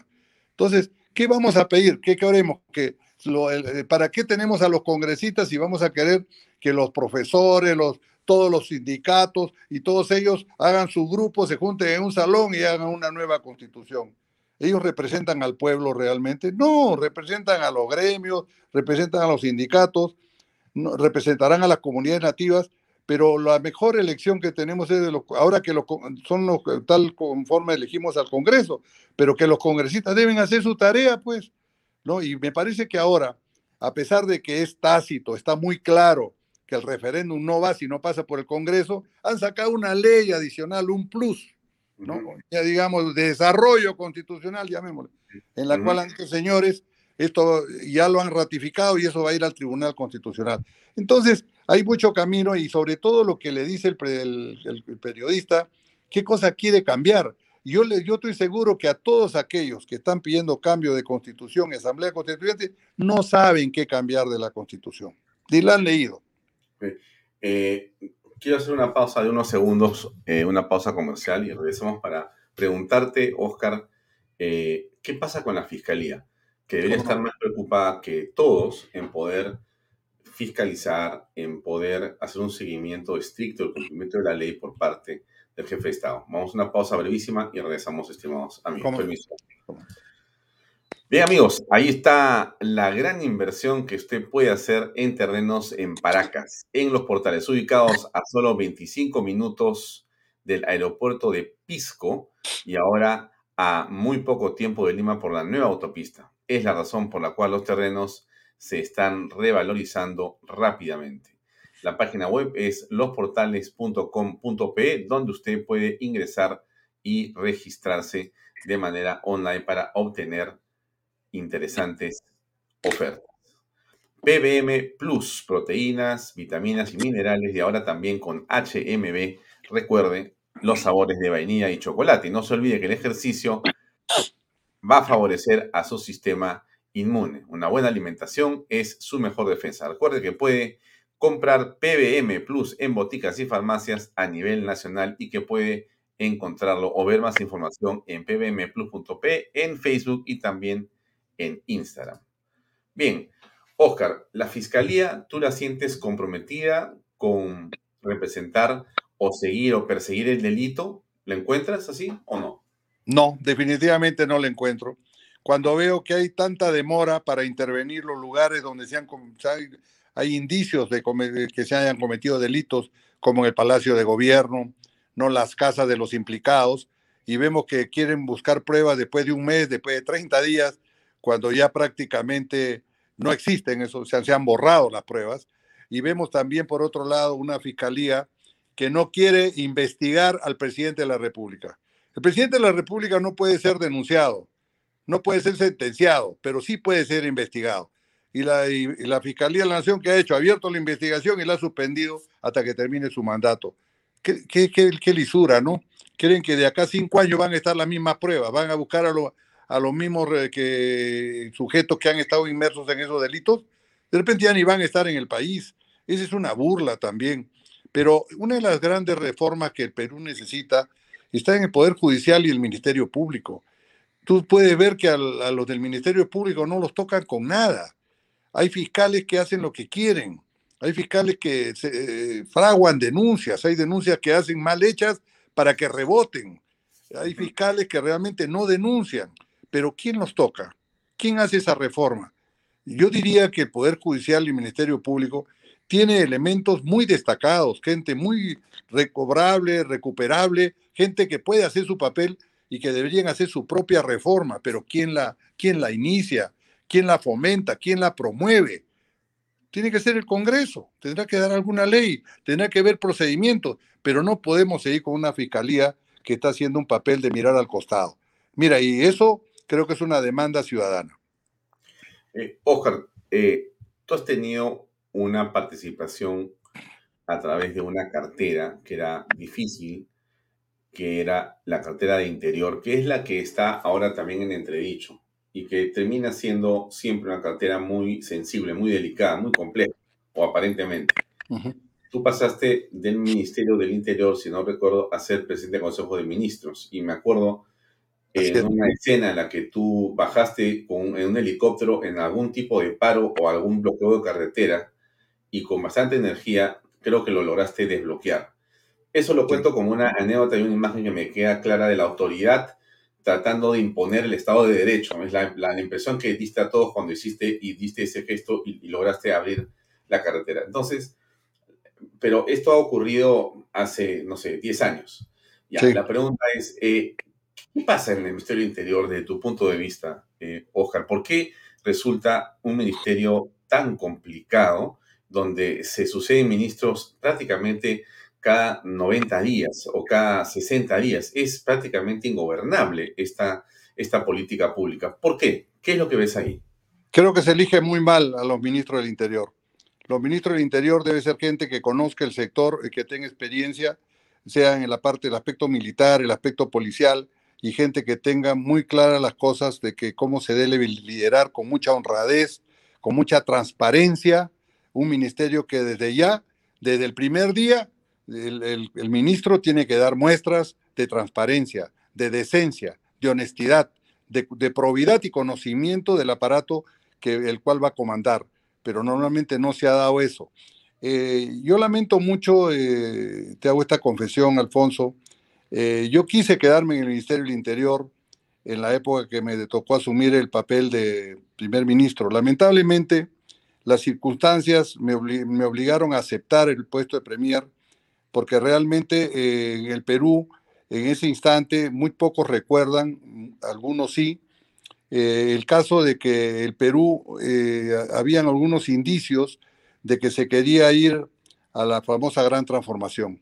Entonces, ¿qué vamos a pedir? ¿Qué queremos? Que lo- eh, ¿Para qué tenemos a los congresistas si vamos a querer que los profesores, los, todos los sindicatos y todos ellos hagan su grupo, se junten en un salón y hagan una nueva constitución? ¿Ellos representan al pueblo realmente? No, representan a los gremios, representan a los sindicatos, representarán a las comunidades nativas, pero la mejor elección que tenemos es de los, ahora que los, son los tal conforme elegimos al Congreso, pero que los congresistas deben hacer su tarea, pues, ¿no? Y me parece que ahora, a pesar de que es tácito, está muy claro que el referéndum no va si no pasa por el Congreso, han sacado una ley adicional, un plus, ¿no? Ya digamos, de desarrollo constitucional, llamémosle, en la cual antes, señores, esto ya lo han ratificado y eso va a ir al Tribunal Constitucional. Entonces, hay mucho camino y sobre todo lo que le dice el, el, periodista, qué cosa quiere cambiar. Yo, le, yo estoy seguro que a todos aquellos que están pidiendo cambio de constitución, asamblea constituyente, no saben qué cambiar de la constitución. Ni la han leído. Eh, quiero hacer una pausa de unos segundos, eh, una pausa comercial y regresamos para preguntarte, Oscar, eh, ¿qué pasa con la fiscalía? Que debería estar más preocupada que todos en poder fiscalizar, en poder hacer un seguimiento estricto del cumplimiento de la ley por parte del jefe de Estado. Vamos a una pausa brevísima y regresamos, estimados amigos. Permiso. Bien amigos, ahí está la gran inversión que usted puede hacer en terrenos en Paracas, en los portales ubicados a solo 25 minutos del aeropuerto de Pisco y ahora a muy poco tiempo de Lima por la nueva autopista. Es la razón por la cual los terrenos se están revalorizando rápidamente. La página web es losportales.com.pe donde usted puede ingresar y registrarse de manera online para obtener interesantes ofertas. PBM Plus, proteínas, vitaminas y minerales y ahora también con HMB. Recuerde los sabores de vainilla y chocolate. Y no se olvide que el ejercicio va a favorecer a su sistema inmune. Una buena alimentación es su mejor defensa. Recuerde que puede comprar PBM Plus en boticas y farmacias a nivel nacional y que puede encontrarlo o ver más información en pbmplus.p en Facebook y también en Instagram. Bien, Oscar, la fiscalía, ¿tú la sientes comprometida con representar o seguir o perseguir el delito? ¿La encuentras así o no? No, definitivamente no la encuentro. Cuando veo que hay tanta demora para intervenir los lugares donde se han, hay, indicios de que se hayan cometido delitos, como en el Palacio de Gobierno, no las casas de los implicados, y vemos que quieren buscar pruebas después de un mes, después de 30 días, cuando ya prácticamente no existen, eso, se, se han borrado las pruebas. Y vemos también, por otro lado, una fiscalía que no quiere investigar al presidente de la República. El presidente de la República no puede ser denunciado, no puede ser sentenciado, pero sí puede ser investigado. Y la, Fiscalía de la Nación que ha hecho, ha abierto la investigación y la ha suspendido hasta que termine su mandato. Qué, lisura, ¿no? Creen que de acá a cinco años van a estar las mismas pruebas, van a buscar a, los a los mismos que, sujetos que han estado inmersos en esos delitos, de repente ya ni van a estar en el país. Esa es una burla también. Pero una de las grandes reformas que el Perú necesita está en el Poder Judicial y el Ministerio Público. Tú puedes ver que a, los del Ministerio Público no los tocan con nada. Hay fiscales que hacen lo que quieren. Hay fiscales que se, eh, fraguan denuncias. Hay denuncias que hacen mal hechas para que reboten. Hay fiscales que realmente no denuncian pero ¿quién los toca? ¿Quién hace esa reforma? Yo diría que el Poder Judicial y el Ministerio Público tiene elementos muy destacados, gente muy recobrable, recuperable, gente que puede hacer su papel y que deberían hacer su propia reforma, pero ¿quién la, quién la inicia? ¿Quién la fomenta? ¿Quién la promueve? Tiene que ser el Congreso, tendrá que dar alguna ley, tendrá que ver procedimientos, pero no podemos seguir con una fiscalía que está haciendo un papel de mirar al costado. Mira, y eso creo que es una demanda ciudadana. Eh, Oscar, eh, tú has tenido una participación a través de una cartera que era difícil, que era la cartera de interior, que es la que está ahora también en entredicho y que termina siendo siempre una cartera muy sensible, muy delicada, muy compleja, o aparentemente. Tú pasaste del Ministerio del Interior, si no recuerdo, a ser presidente del Consejo de Ministros. Y me acuerdo en una escena en la que tú bajaste con, en un helicóptero en algún tipo de paro o algún bloqueo de carretera y con bastante energía creo que lo lograste desbloquear. Eso lo cuento como una anécdota y una imagen que me queda clara de la autoridad tratando de imponer el Estado de Derecho. Es la, la impresión que diste a todos cuando hiciste y diste ese gesto y, y lograste abrir la carretera. Entonces, pero esto ha ocurrido hace, no sé, 10 años. Ya, Sí. la pregunta es, eh, ¿qué pasa en el Ministerio del Interior desde tu punto de vista, eh, Oscar? ¿Por qué resulta un ministerio tan complicado donde se suceden ministros prácticamente cada 90 días o cada 60 días? Es prácticamente ingobernable esta, esta política pública. ¿Por qué? ¿Qué es lo que ves ahí? Creo que se elige muy mal a los ministros del Interior. Los ministros del Interior debe ser gente que conozca el sector, y que tenga experiencia, sea en la parte del aspecto militar, el aspecto policial, y gente que tenga muy claras las cosas de que cómo se debe liderar con mucha honradez, con mucha transparencia, un ministerio que desde ya, desde el primer día, el, el- ministro tiene que dar muestras de transparencia, de decencia, de honestidad, de, de probidad y conocimiento del aparato que, el cual va a comandar, pero normalmente no se ha dado eso. Eh, yo lamento mucho, eh, te hago esta confesión, Alfonso, eh, yo quise quedarme en el Ministerio del Interior en la época que me tocó asumir el papel de primer ministro. Lamentablemente, las circunstancias me, obli- me obligaron a aceptar el puesto de premier porque realmente eh, en el Perú, en ese instante, muy pocos recuerdan, algunos sí, eh, el caso de que el Perú, eh, habían algunos indicios de que se quería ir a la famosa gran transformación.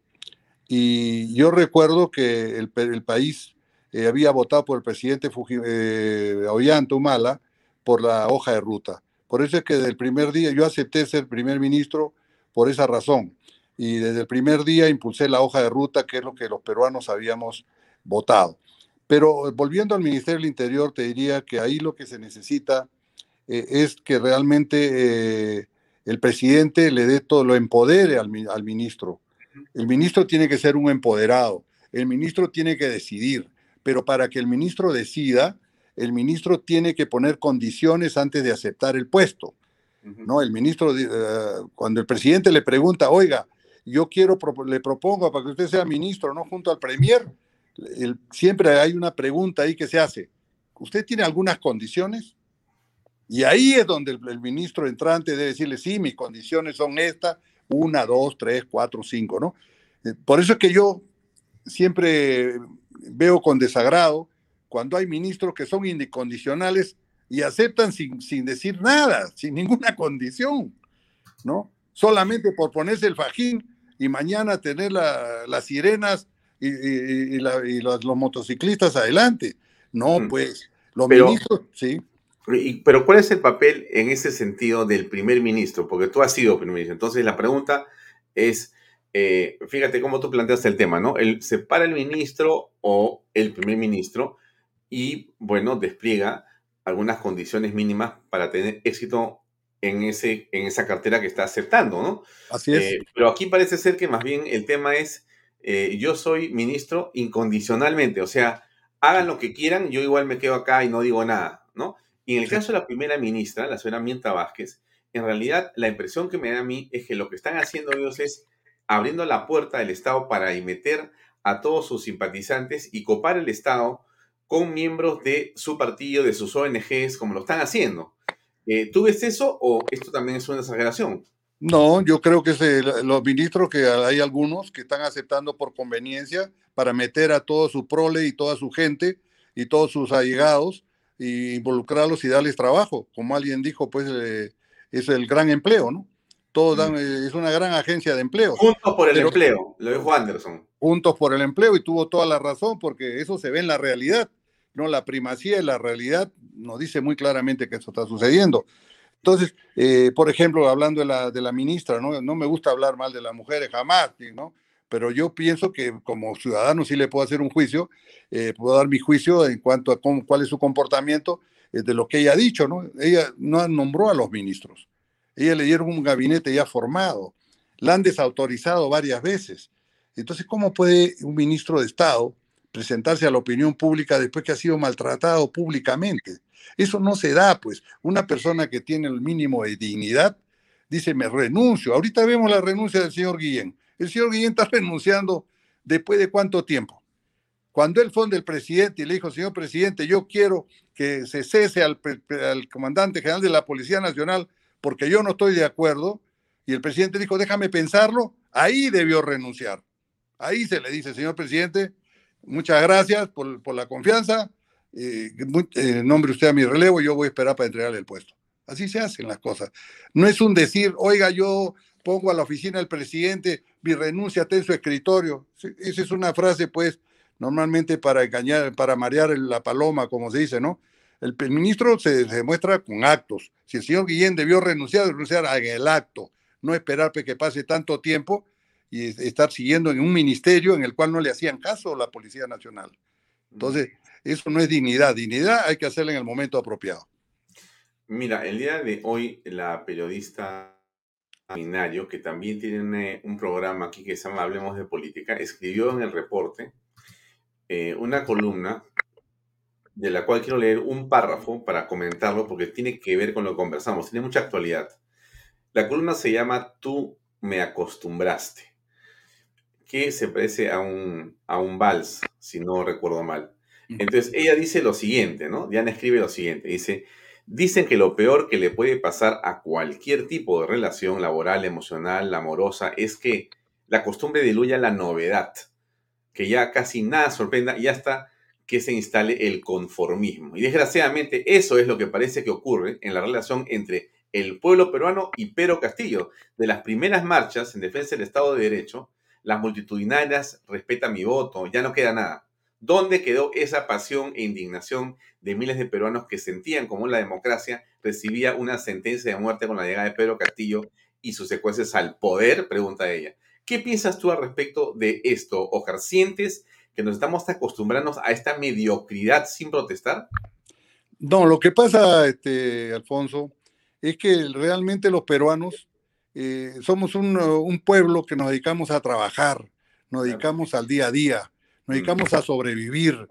Y yo recuerdo que el, país eh, había votado por el presidente Fuji, eh, Ollanta Humala por la hoja de ruta. Por eso es que desde el primer día yo acepté ser primer ministro por esa razón. Y desde el primer día impulsé la hoja de ruta, que es lo que los peruanos habíamos votado. Pero volviendo al Ministerio del Interior, te diría que ahí lo que se necesita eh, es que realmente eh, el presidente le dé todo, lo empodere al, al ministro. El ministro tiene que ser un empoderado, el ministro tiene que decidir, pero para que el ministro decida, el ministro tiene que poner condiciones antes de aceptar el puesto. ¿no? El ministro, eh, cuando el presidente le pregunta, oiga, yo quiero, le propongo para que usted sea ministro, ¿no? Junto al premier, el- siempre hay una pregunta ahí que se hace. ¿Usted tiene algunas condiciones? Y ahí es donde el, el ministro entrante debe decirle, sí, mis condiciones son estas, una, dos, tres, cuatro, cinco, ¿no? Eh, Por eso es que yo siempre veo con desagrado cuando hay ministros que son incondicionales y aceptan sin, sin decir nada, sin ninguna condición, ¿no? Solamente por ponerse el fajín y mañana tener la- las sirenas y, y- y la- y los, los motociclistas adelante. No, pues, los Pero- ministros, sí. Pero ¿cuál es el papel en ese sentido del primer ministro? Porque tú has sido primer ministro. Entonces la pregunta es, eh, fíjate cómo tú planteaste el tema, ¿no? El, se para el ministro o el primer ministro y, bueno, despliega algunas condiciones mínimas para tener éxito en, ese, en esa cartera que está aceptando, ¿no? Así es. Eh, pero aquí parece ser que más bien el tema es, eh, yo soy ministro incondicionalmente, o sea, hagan lo que quieran, yo igual me quedo acá y no digo nada, ¿no? Y en el caso de la primera ministra, la señora Mienta Vázquez, en realidad la impresión que me da a mí es que lo que están haciendo ellos es abriendo la puerta del Estado para meter a todos sus simpatizantes y copar el Estado con miembros de su partido, de sus ONGs, como lo están haciendo. Eh, ¿Tú ves eso o esto también es una exageración? No, yo creo que es el- los ministros que hay algunos que están aceptando por conveniencia para meter a todo su prole y toda su gente y todos sus allegados involucrarlos y darles trabajo. Como alguien dijo, pues eh, es el gran empleo, ¿no? Todos dan, eh, es una gran agencia de empleo. Juntos por el Pero- empleo, lo dijo Anderson. Juntos por el empleo y tuvo toda la razón porque eso se ve en la realidad, ¿no? La primacía de la realidad nos dice muy claramente que eso está sucediendo. Entonces, eh, por ejemplo, hablando de la, de la ministra, ¿no? no me gusta hablar mal de las mujeres jamás, ¿no? Pero yo pienso que como ciudadano sí le puedo hacer un juicio, eh, puedo dar mi juicio en cuanto a cómo- cuál es su comportamiento eh, de lo que ella ha dicho. ¿no? Ella no nombró a los ministros, ella le dieron un gabinete ya formado, la han desautorizado varias veces. Entonces, ¿cómo puede un ministro de Estado presentarse a la opinión pública después que ha sido maltratado públicamente? Eso no se da, pues. Una persona que tiene el mínimo de dignidad dice, me renuncio. Ahorita vemos la renuncia del señor Guillén. El señor Guillén está renunciando después de cuánto tiempo. Cuando él fue del presidente y le dijo, señor presidente, yo quiero que se cese al, al comandante general de la Policía Nacional porque yo no estoy de acuerdo, y el presidente dijo, déjame pensarlo, Ahí debió renunciar. Ahí se le dice, señor presidente, muchas gracias por, la confianza. Eh, eh, nombre usted a mi relevo, yo voy a esperar para entregarle el puesto. Así se hacen las cosas. No es un decir, oiga, yo pongo a la oficina del presidente mi renuncia en su escritorio. Esa es una frase, pues, normalmente para engañar, para marear la paloma, como se dice, ¿no? El, ministro se, demuestra con actos. Si el señor Guillén debió renunciar, renunciar en el acto, no esperar que pase tanto tiempo y estar siguiendo en un ministerio en el cual no le hacían caso la Policía Nacional. Entonces, eso no es dignidad. Dignidad hay que hacerla en el momento apropiado. Mira, el día de hoy la periodista Minario, que también tiene un programa aquí que se llama Hablemos de Política, escribió en el reporte eh, una columna de la cual quiero leer un párrafo para comentarlo porque tiene que ver con lo que conversamos, tiene mucha actualidad. La columna se llama Tú me acostumbraste, que se parece a un, a un vals, si no recuerdo mal. Entonces ella dice lo siguiente, ¿no? Diana escribe lo siguiente, dice, Dicen que lo peor que le puede pasar a cualquier tipo de relación laboral, emocional, amorosa, es que la costumbre diluya la novedad, que ya casi nada sorprenda y hasta que se instale el conformismo. Y desgraciadamente eso es lo que parece que ocurre en la relación entre el pueblo peruano y Pedro Castillo. De las primeras marchas en defensa del Estado de Derecho, las multitudinarias respeta mi voto, ya no queda nada. ¿Dónde quedó esa pasión e indignación de miles de peruanos que sentían como la democracia recibía una sentencia de muerte con la llegada de Pedro Castillo y sus secueces al poder? Pregunta ella. ¿Qué piensas tú al respecto de esto, Ojar? ¿Sientes que nos estamos acostumbrando a esta mediocridad sin protestar? No, lo que pasa, este, Alfonso, es que realmente los peruanos eh, somos un, un, pueblo que nos dedicamos a trabajar, nos dedicamos al día a día nos dedicamos a sobrevivir,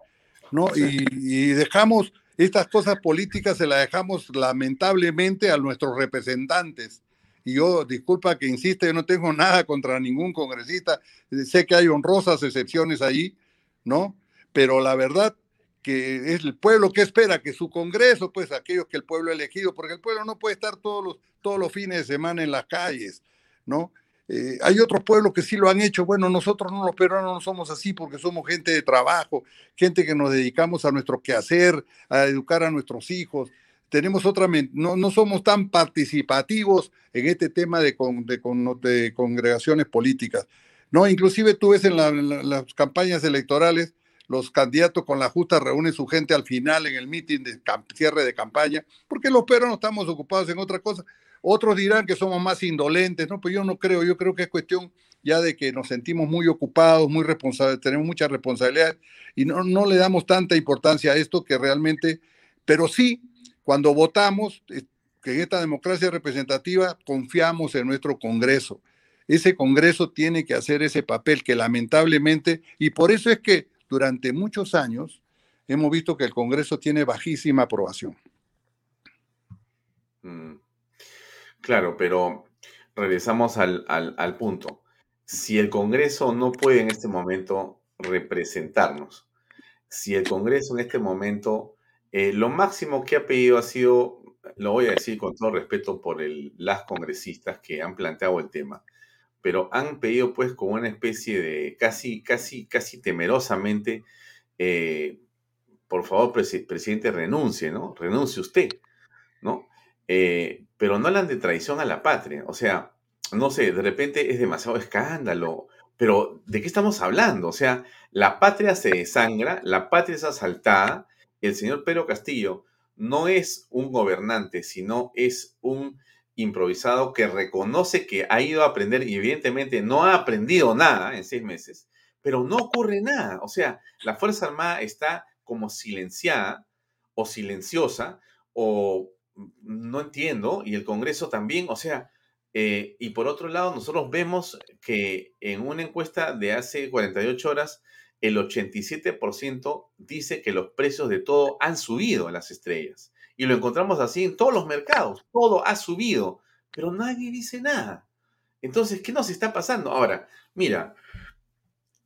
¿no? Y, dejamos estas cosas políticas, se las dejamos lamentablemente a nuestros representantes. Y yo, disculpa que insiste, yo no tengo nada contra ningún congresista, sé que hay honrosas excepciones ahí, ¿no? Pero la verdad que es el pueblo que espera que su Congreso, pues aquellos que el pueblo ha elegido, porque el pueblo no puede estar todos los, todos los fines de semana en las calles, ¿no? Eh, hay otros pueblos que sí lo han hecho. Bueno, nosotros no, los peruanos no somos así porque somos gente de trabajo, gente que nos dedicamos a nuestro quehacer, a educar a nuestros hijos. Tenemos otra, no, no somos tan participativos en este tema de, de, congregaciones políticas. No, inclusive tú ves en, las campañas electorales, los candidatos con la justa reúnen su gente al final en el mitin de cierre de campaña, porque los peruanos estamos ocupados en otra cosa. Otros dirán que somos más indolentes, ¿no? Pues yo no creo, yo creo que es cuestión ya de que nos sentimos muy ocupados, muy responsables, tenemos mucha responsabilidad y no, no le damos tanta importancia a esto que realmente, pero sí, cuando votamos, que en esta democracia representativa confiamos en nuestro Congreso. Ese Congreso tiene que hacer ese papel que lamentablemente, y por eso es que durante muchos años hemos visto que el Congreso tiene bajísima aprobación. Claro, pero regresamos al, al, punto. Si el Congreso no puede en este momento representarnos, si el Congreso en este momento, eh, lo máximo que ha pedido ha sido, lo voy a decir con todo respeto por las congresistas que han planteado el tema, pero han pedido pues como una especie de casi, casi, casi temerosamente, eh, por favor, presidente, renuncie, ¿no? Renuncie usted, ¿no? Eh, pero no hablan de traición a la patria. O sea, no sé, de repente es demasiado escándalo, pero ¿de qué estamos hablando? O sea, la patria se desangra, la patria es asaltada, el señor Pedro Castillo no es un gobernante, sino es un improvisado que reconoce que ha ido a aprender y evidentemente no ha aprendido nada en seis meses, pero no ocurre nada. O sea, la Fuerza Armada está como silenciada o silenciosa o no entiendo, y el Congreso también, o sea, eh, y por otro lado, nosotros vemos que en una encuesta de hace 48 horas, el 87% dice que los precios de todo han subido en las estrellas. Y lo encontramos así en todos los mercados, todo ha subido, pero nadie dice nada. Entonces, ¿qué nos está pasando? Ahora, mira,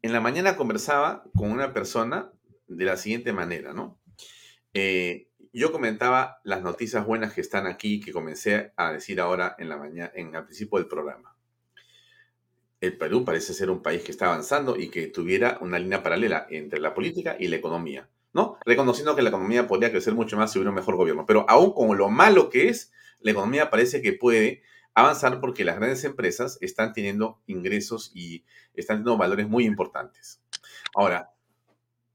en la mañana conversaba con una persona de la siguiente manera, ¿no? Eh, yo comentaba las noticias buenas que están aquí, que comencé a decir ahora en la mañana, en el principio del programa. el Perú parece ser un país que está avanzando y que tuviera una línea paralela entre la política y la economía, ¿no? Reconociendo que la economía podría crecer mucho más si hubiera un mejor gobierno, pero aún con lo malo que es, la economía parece que puede avanzar porque las grandes empresas están teniendo ingresos y están teniendo valores muy importantes. Ahora,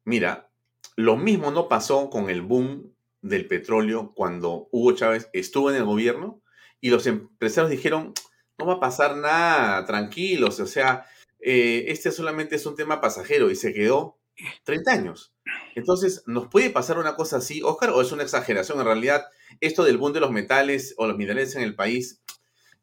mira, lo mismo no pasó con el boom del petróleo cuando Hugo Chávez estuvo en el gobierno y los empresarios dijeron, no va a pasar nada, tranquilos, o sea, eh, este solamente es un tema pasajero y se quedó 30 años. Entonces, ¿nos puede pasar una cosa así, Oscar, o es una exageración? En realidad, esto del boom de los metales o los minerales en el país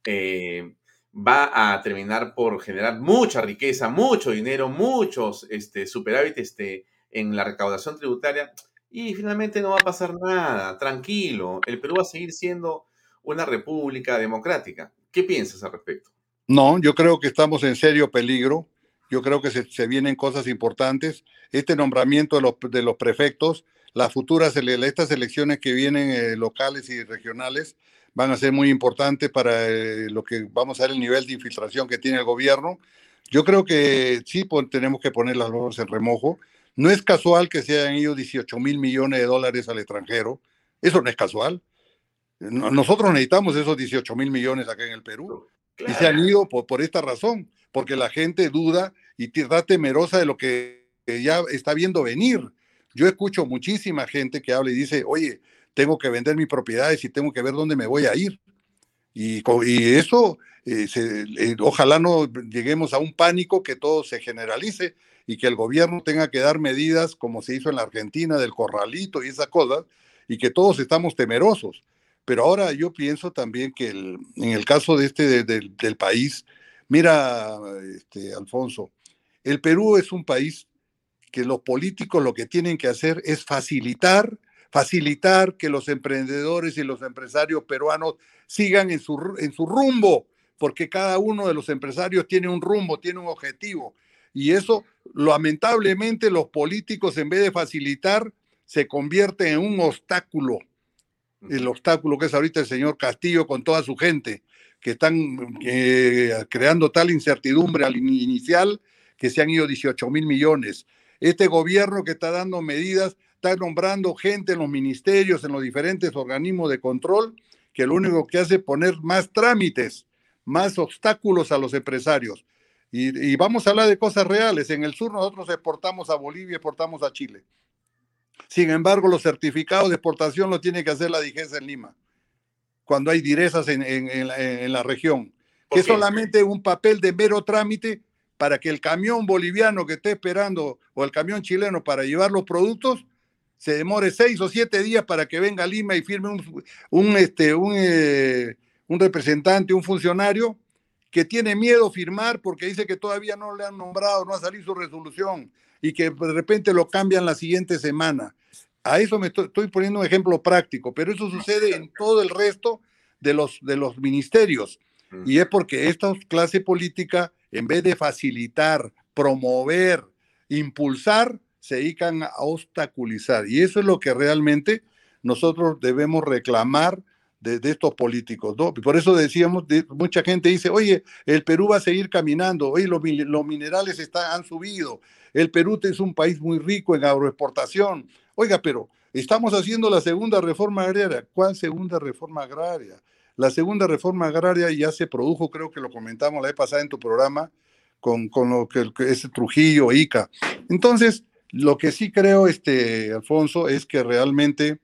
eh, va a terminar por generar mucha riqueza, mucho dinero, muchos este, superávit este, en la recaudación tributaria y finalmente no va a pasar nada, tranquilo, el Perú va a seguir siendo una república democrática. ¿Qué piensas al respecto? No, yo creo que estamos en serio peligro. Yo creo que se, vienen cosas importantes. Este nombramiento de los, prefectos, las futuras, estas elecciones que vienen eh, locales y regionales, van a ser muy importantes para eh, lo que vamos a ver el nivel de infiltración que tiene el gobierno. Yo creo que sí tenemos que poner las manos en remojo. No es casual que se hayan ido 18 mil millones de dólares al extranjero. Eso no es casual. Nosotros necesitamos esos 18 mil millones acá en el Perú. Y se han ido por, por, esta razón, porque la gente duda y está temerosa de lo que ya está viendo venir. Yo escucho muchísima gente que habla y dice, oye, tengo que vender mis propiedades y tengo que ver dónde me voy a ir. Y, y eso, eh, eh, ojalá no lleguemos a un pánico que todo se generalice y que el gobierno tenga que dar medidas como se hizo en la Argentina del corralito y esas cosas, y que todos estamos temerosos. Pero ahora yo pienso también que en el caso de este del país, mira, este, Alfonso, el Perú es un país que los políticos lo que tienen que hacer es facilitar facilitar que los emprendedores y los empresarios peruanos sigan en su, en su rumbo, porque cada uno de los empresarios tiene un rumbo, tiene un objetivo. Y eso, lamentablemente, los políticos, en vez de facilitar, se convierten en un obstáculo. El obstáculo que es ahorita el señor Castillo con toda su gente, que están eh, creando tal incertidumbre al inicial que se han ido 18 mil millones. Este gobierno que está dando medidas está nombrando gente en los ministerios, en los diferentes organismos de control, que lo único que hace es poner más trámites, más obstáculos a los empresarios. Y, vamos a hablar de cosas reales. En el sur nosotros exportamos a Bolivia, exportamos a Chile. Sin embargo, los certificados de exportación lo tiene que hacer la DIGESA en Lima, cuando hay direzas en, la, región. Que es solamente un papel de mero trámite para que el camión boliviano que esté esperando o el camión chileno para llevar los productos se demore seis o siete días para que venga a Lima y firme un, este, eh, un, representante, un funcionario que tiene miedo firmar porque dice que todavía no le han nombrado, no ha salido su resolución y que de repente lo cambian la siguiente semana. A eso me estoy, poniendo un ejemplo práctico, pero eso sucede en todo el resto de los, de los ministerios. Y es porque esta clase política, en vez de facilitar, promover, impulsar, se dedican a obstaculizar. Y eso es lo que realmente nosotros debemos reclamar de, estos políticos. ¿no? Por eso decíamos, mucha gente dice, oye, el Perú va a seguir caminando, oye, los, minerales han subido, el Perú es un país muy rico en agroexportación. Oiga, pero estamos haciendo la segunda reforma agraria. ¿Cuál segunda reforma agraria? La segunda reforma agraria ya se produjo, creo que lo comentamos la vez pasada en tu programa, con, con lo que, es Trujillo, ICA. Entonces, lo que sí creo, este, Alfonso, es que realmente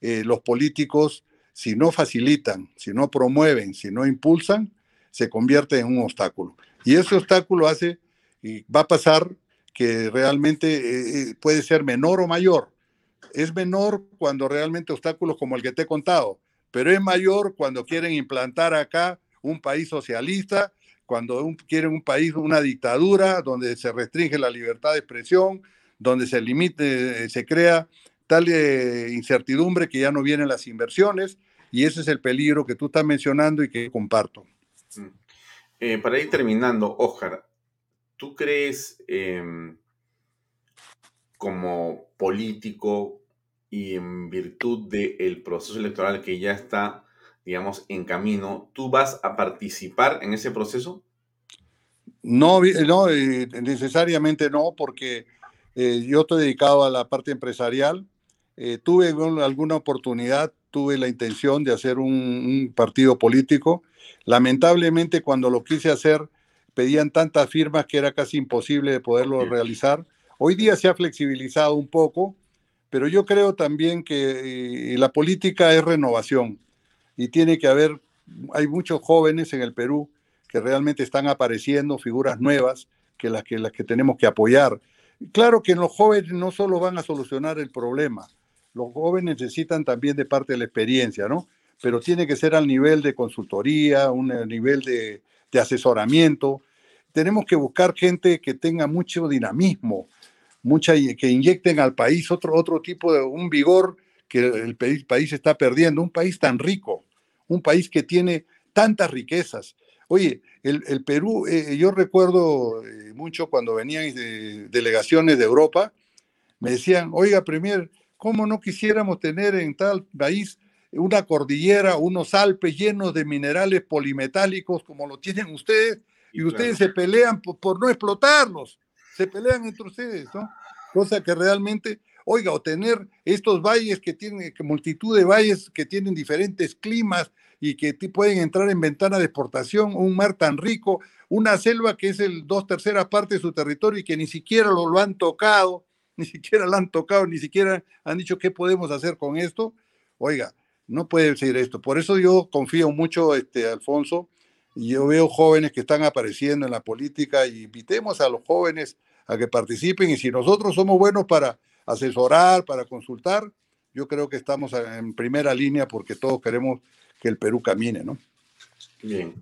eh, los políticos, si no facilitan, si no promueven, si no impulsan, se convierte en un obstáculo. Y ese obstáculo hace, y va a pasar que realmente eh, eh, puede ser menor o mayor. Es menor cuando realmente obstáculos como el que te he contado, pero es mayor cuando quieren implantar acá un país socialista, cuando quieren un país, una dictadura donde se restringe la libertad de expresión, donde se limite, eh, se crea tal eh, incertidumbre que ya no vienen las inversiones y ese es el peligro que tú estás mencionando y que comparto. Mm. Eh, para ir terminando, Oscar, ¿tú crees em, como político y en virtud del proceso electoral que ya está, digamos, en camino, tú vas a participar en ese proceso? No, no necesariamente no, porque yo estoy dedicado a la parte empresarial. Tuve alguna oportunidad, tuve la intención de hacer un, partido político. Lamentablemente, cuando lo quise hacer, pedían tantas firmas que era casi imposible de poderlo realizar. Hoy día se ha flexibilizado un poco, pero yo creo también que la política es renovación y tiene que haber, hay muchos jóvenes en el Perú que realmente están apareciendo, figuras nuevas que las que, las que tenemos que apoyar. Claro que los jóvenes no solo van a solucionar el problema, los jóvenes necesitan también de parte de la experiencia, ¿no? Pero tiene que ser al nivel de consultoría, un nivel de, de asesoramiento. Tenemos que buscar gente que tenga mucho dinamismo, mucha, que inyecten al país otro, otro tipo de un vigor que el país, está perdiendo, un país tan rico, un país que tiene tantas riquezas. Oye, el, Perú, eh, yo recuerdo eh, mucho cuando venían delegaciones de Europa, me decían, oiga, Premier, ¿cómo no quisiéramos tener en tal país una cordillera, unos Alpes llenos de minerales polimetálicos como lo tienen ustedes? Y ustedes se pelean por no explotarlos se pelean entre ustedes, ¿no? Cosa que realmente, oiga, o tener estos valles que tienen, que multitud de valles que tienen diferentes climas y que pueden entrar en ventana de exportación, un mar tan rico, una selva que es el dos terceras partes de su territorio y que ni siquiera lo, lo han tocado, ni siquiera lo han tocado, ni siquiera han dicho qué podemos hacer con esto. Oiga, no puede ser esto. Por eso yo confío mucho, este, Alfonso, y yo veo jóvenes que están apareciendo en la política y invitemos a los jóvenes a que participen y si nosotros somos buenos para asesorar, para consultar, yo creo que estamos en primera línea porque todos queremos que el Perú camine, ¿no? Bien.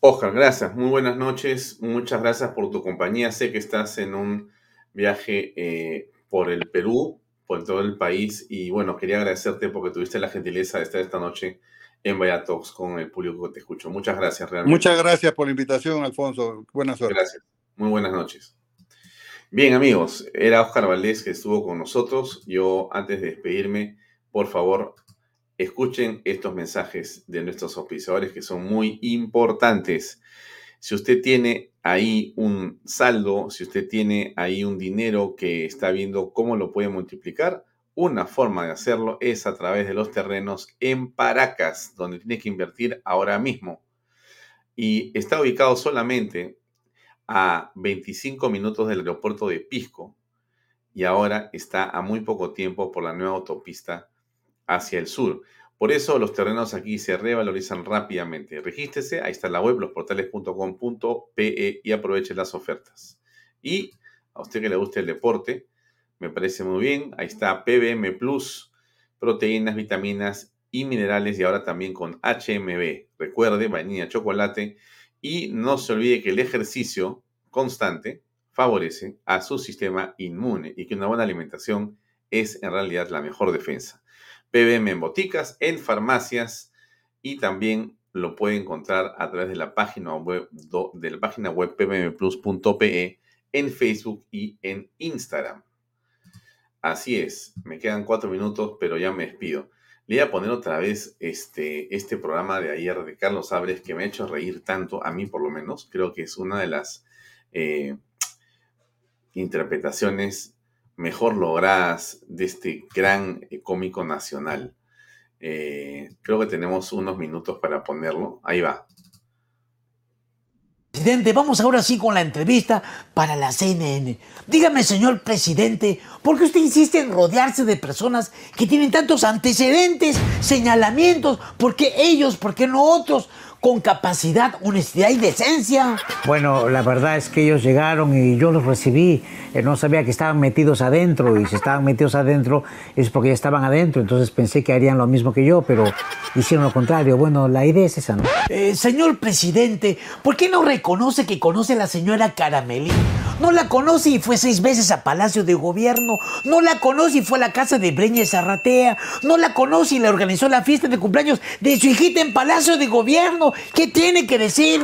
Oscar, gracias. Muy buenas noches. Muchas gracias por tu compañía. Sé que estás en un viaje eh, por el Perú, por todo el país. Y bueno, quería agradecerte porque tuviste la gentileza de estar esta noche en Vaya Talks con el público que te escucho. Muchas gracias, realmente. Muchas gracias por la invitación, Alfonso. Buenas noches. Gracias. Muy buenas noches. Bien, amigos, era Oscar Valdés que estuvo con nosotros. Yo, antes de despedirme, por favor, escuchen estos mensajes de nuestros auspiciadores que son muy importantes. Si usted tiene ahí un saldo, si usted tiene ahí un dinero que está viendo cómo lo puede multiplicar, una forma de hacerlo es a través de los terrenos en Paracas, donde tiene que invertir ahora mismo. Y está ubicado solamente a 25 minutos del aeropuerto de Pisco y ahora está a muy poco tiempo por la nueva autopista hacia el sur. Por eso los terrenos aquí se revalorizan rápidamente. Regístrese, ahí está la web, losportales.com.pe y aproveche las ofertas. Y a usted que le guste el deporte, me parece muy bien, ahí está PBM Plus, proteínas, vitaminas y minerales y ahora también con HMB. Recuerde, vainilla, chocolate y no se olvide que el ejercicio constante favorece a su sistema inmune y que una buena alimentación es en realidad la mejor defensa. PBM en boticas, en farmacias y también lo puede encontrar a través de la página web, de la página web pbmplus.pe en Facebook y en Instagram. Así es, me quedan cuatro minutos, pero ya me despido. Le voy a poner otra vez este, este programa de ayer de Carlos Abres que me ha hecho reír tanto, a mí por lo menos. Creo que es una de las eh, interpretaciones mejor logradas de este gran eh, cómico nacional. Eh, creo que tenemos unos minutos para ponerlo. Ahí va. Presidente, vamos ahora sí con la entrevista para la CNN. Dígame, señor presidente, ¿por qué usted insiste en rodearse de personas que tienen tantos antecedentes, señalamientos? ¿Por qué ellos? ¿Por qué no otros? Con capacidad, honestidad y decencia. Bueno, la verdad es que ellos llegaron y yo los recibí. Eh, no sabía que estaban metidos adentro y si estaban metidos adentro es porque ya estaban adentro. Entonces pensé que harían lo mismo que yo, pero hicieron lo contrario. Bueno, la idea es esa, ¿no? Eh, señor presidente, ¿por qué no reconoce que conoce a la señora Caramelí? No la conoce y fue seis veces a Palacio de Gobierno. No la conoce y fue a la casa de Breña Zarratea. No la conoce y le organizó la fiesta de cumpleaños de su hijita en Palacio de Gobierno. ¿Qué tiene que decir?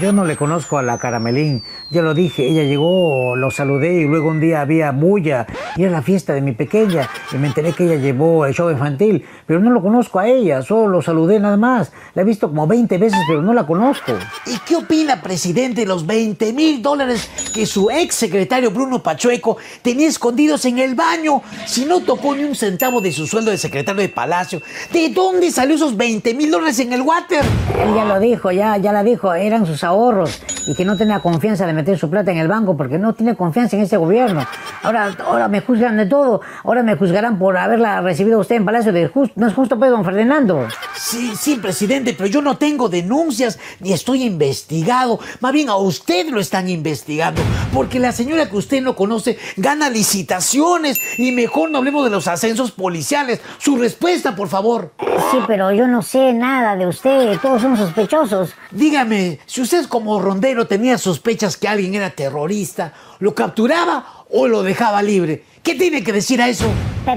Yo no le conozco a la Caramelín. Ya lo dije, ella llegó, lo saludé y luego un día había bulla y era la fiesta de mi pequeña y me enteré que ella llevó el show infantil, pero no lo conozco a ella, solo lo saludé nada más. La he visto como 20 veces, pero no la conozco. ¿Y qué opina, presidente, de los 20 mil dólares que su ex secretario Bruno Pachueco tenía escondidos en el baño? Si no tocó ni un centavo de su sueldo de secretario de Palacio, ¿de dónde salió esos 20 mil dólares en el water? Él ya lo dijo, ya, ya la dijo, eran sus ahorros y que no tenía confianza de meter su plata en el banco porque no tiene confianza en ese gobierno. Ahora, ahora me juzgan de todo, ahora me juzgarán por haberla recibido usted en Palacio de Justo. No es justo, pues, don Ferdinando. Sí, sí, presidente, pero yo no tengo denuncias ni estoy investigado. Más bien a usted lo están investigando porque la señora que usted no conoce gana licitaciones y mejor no hablemos de los ascensos policiales. Su respuesta, por favor. Sí, pero yo no sé nada de usted, todos son sospechosos. Dígame, si usted como rondero tenía sospechas que alguien era terrorista, ¿lo capturaba o lo dejaba libre? ¿Qué tiene que decir a eso?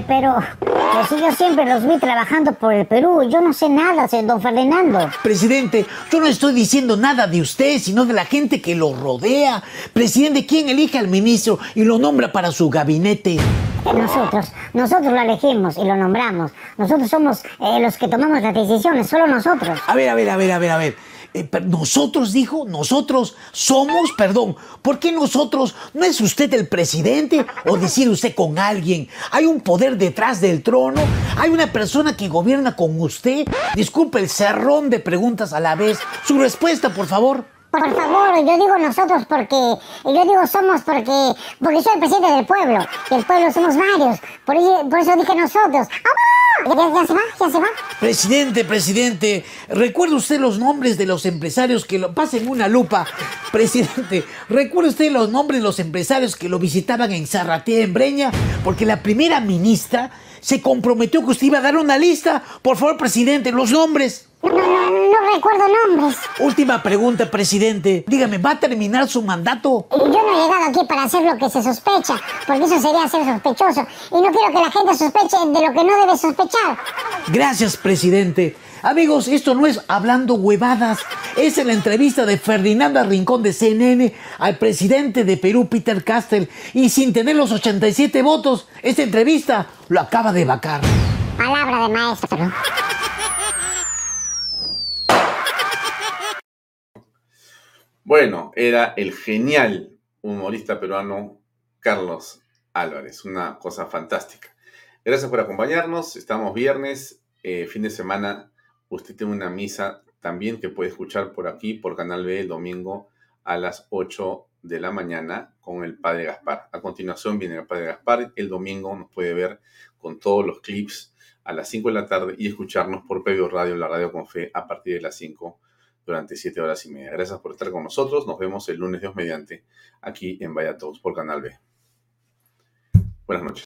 Pero, pues yo siempre los vi trabajando por el Perú. Yo no sé nada, don Ferdinando. Presidente, yo no estoy diciendo nada de usted, sino de la gente que lo rodea. Presidente, ¿quién elige al ministro y lo nombra para su gabinete? Nosotros, nosotros lo elegimos y lo nombramos. Nosotros somos eh, los que tomamos las decisiones, solo nosotros. A ver, a ver, a ver, a ver, a ver. Eh, nosotros, dijo, nosotros somos, perdón, ¿por qué nosotros? ¿No es usted el presidente o decir usted con alguien? ¿Hay un poder detrás del trono? ¿Hay una persona que gobierna con usted? Disculpe el cerrón de preguntas a la vez. Su respuesta, por favor. Por favor, yo digo nosotros porque, yo digo somos porque, porque soy el presidente del pueblo, y el pueblo somos varios, por eso, por eso dije nosotros. ¿Ya, ya, se va? ¿Ya se va? Presidente, presidente, ¿recuerda usted los nombres de los empresarios que lo... Pasen una lupa. Presidente, ¿recuerda usted los nombres de los empresarios que lo visitaban en Zarratea, en Breña? Porque la primera ministra se comprometió que usted iba a dar una lista. Por favor, presidente, los nombres. No, no, no, recuerdo nombres. Última pregunta, presidente. Dígame, ¿va a terminar su mandato? Yo no he llegado aquí para hacer lo que se sospecha, porque eso sería ser sospechoso. Y no quiero que la gente sospeche de lo que no debe sospechar. Gracias, presidente. Amigos, esto no es hablando huevadas. Es en la entrevista de Ferdinanda Rincón de CNN al presidente de Perú, Peter Castell. Y sin tener los 87 votos, esta entrevista lo acaba de vacar. Palabra de maestro. Bueno, era el genial humorista peruano Carlos Álvarez, una cosa fantástica. Gracias por acompañarnos, estamos viernes, eh, fin de semana, usted tiene una misa también que puede escuchar por aquí, por Canal B, el domingo a las 8 de la mañana con el Padre Gaspar. A continuación viene el Padre Gaspar, el domingo nos puede ver con todos los clips a las 5 de la tarde y escucharnos por Pebio Radio, la radio con fe, a partir de las 5 durante siete horas y media. Gracias por estar con nosotros. Nos vemos el lunes Dios mediante aquí en Vaya Todos por Canal B. Buenas noches.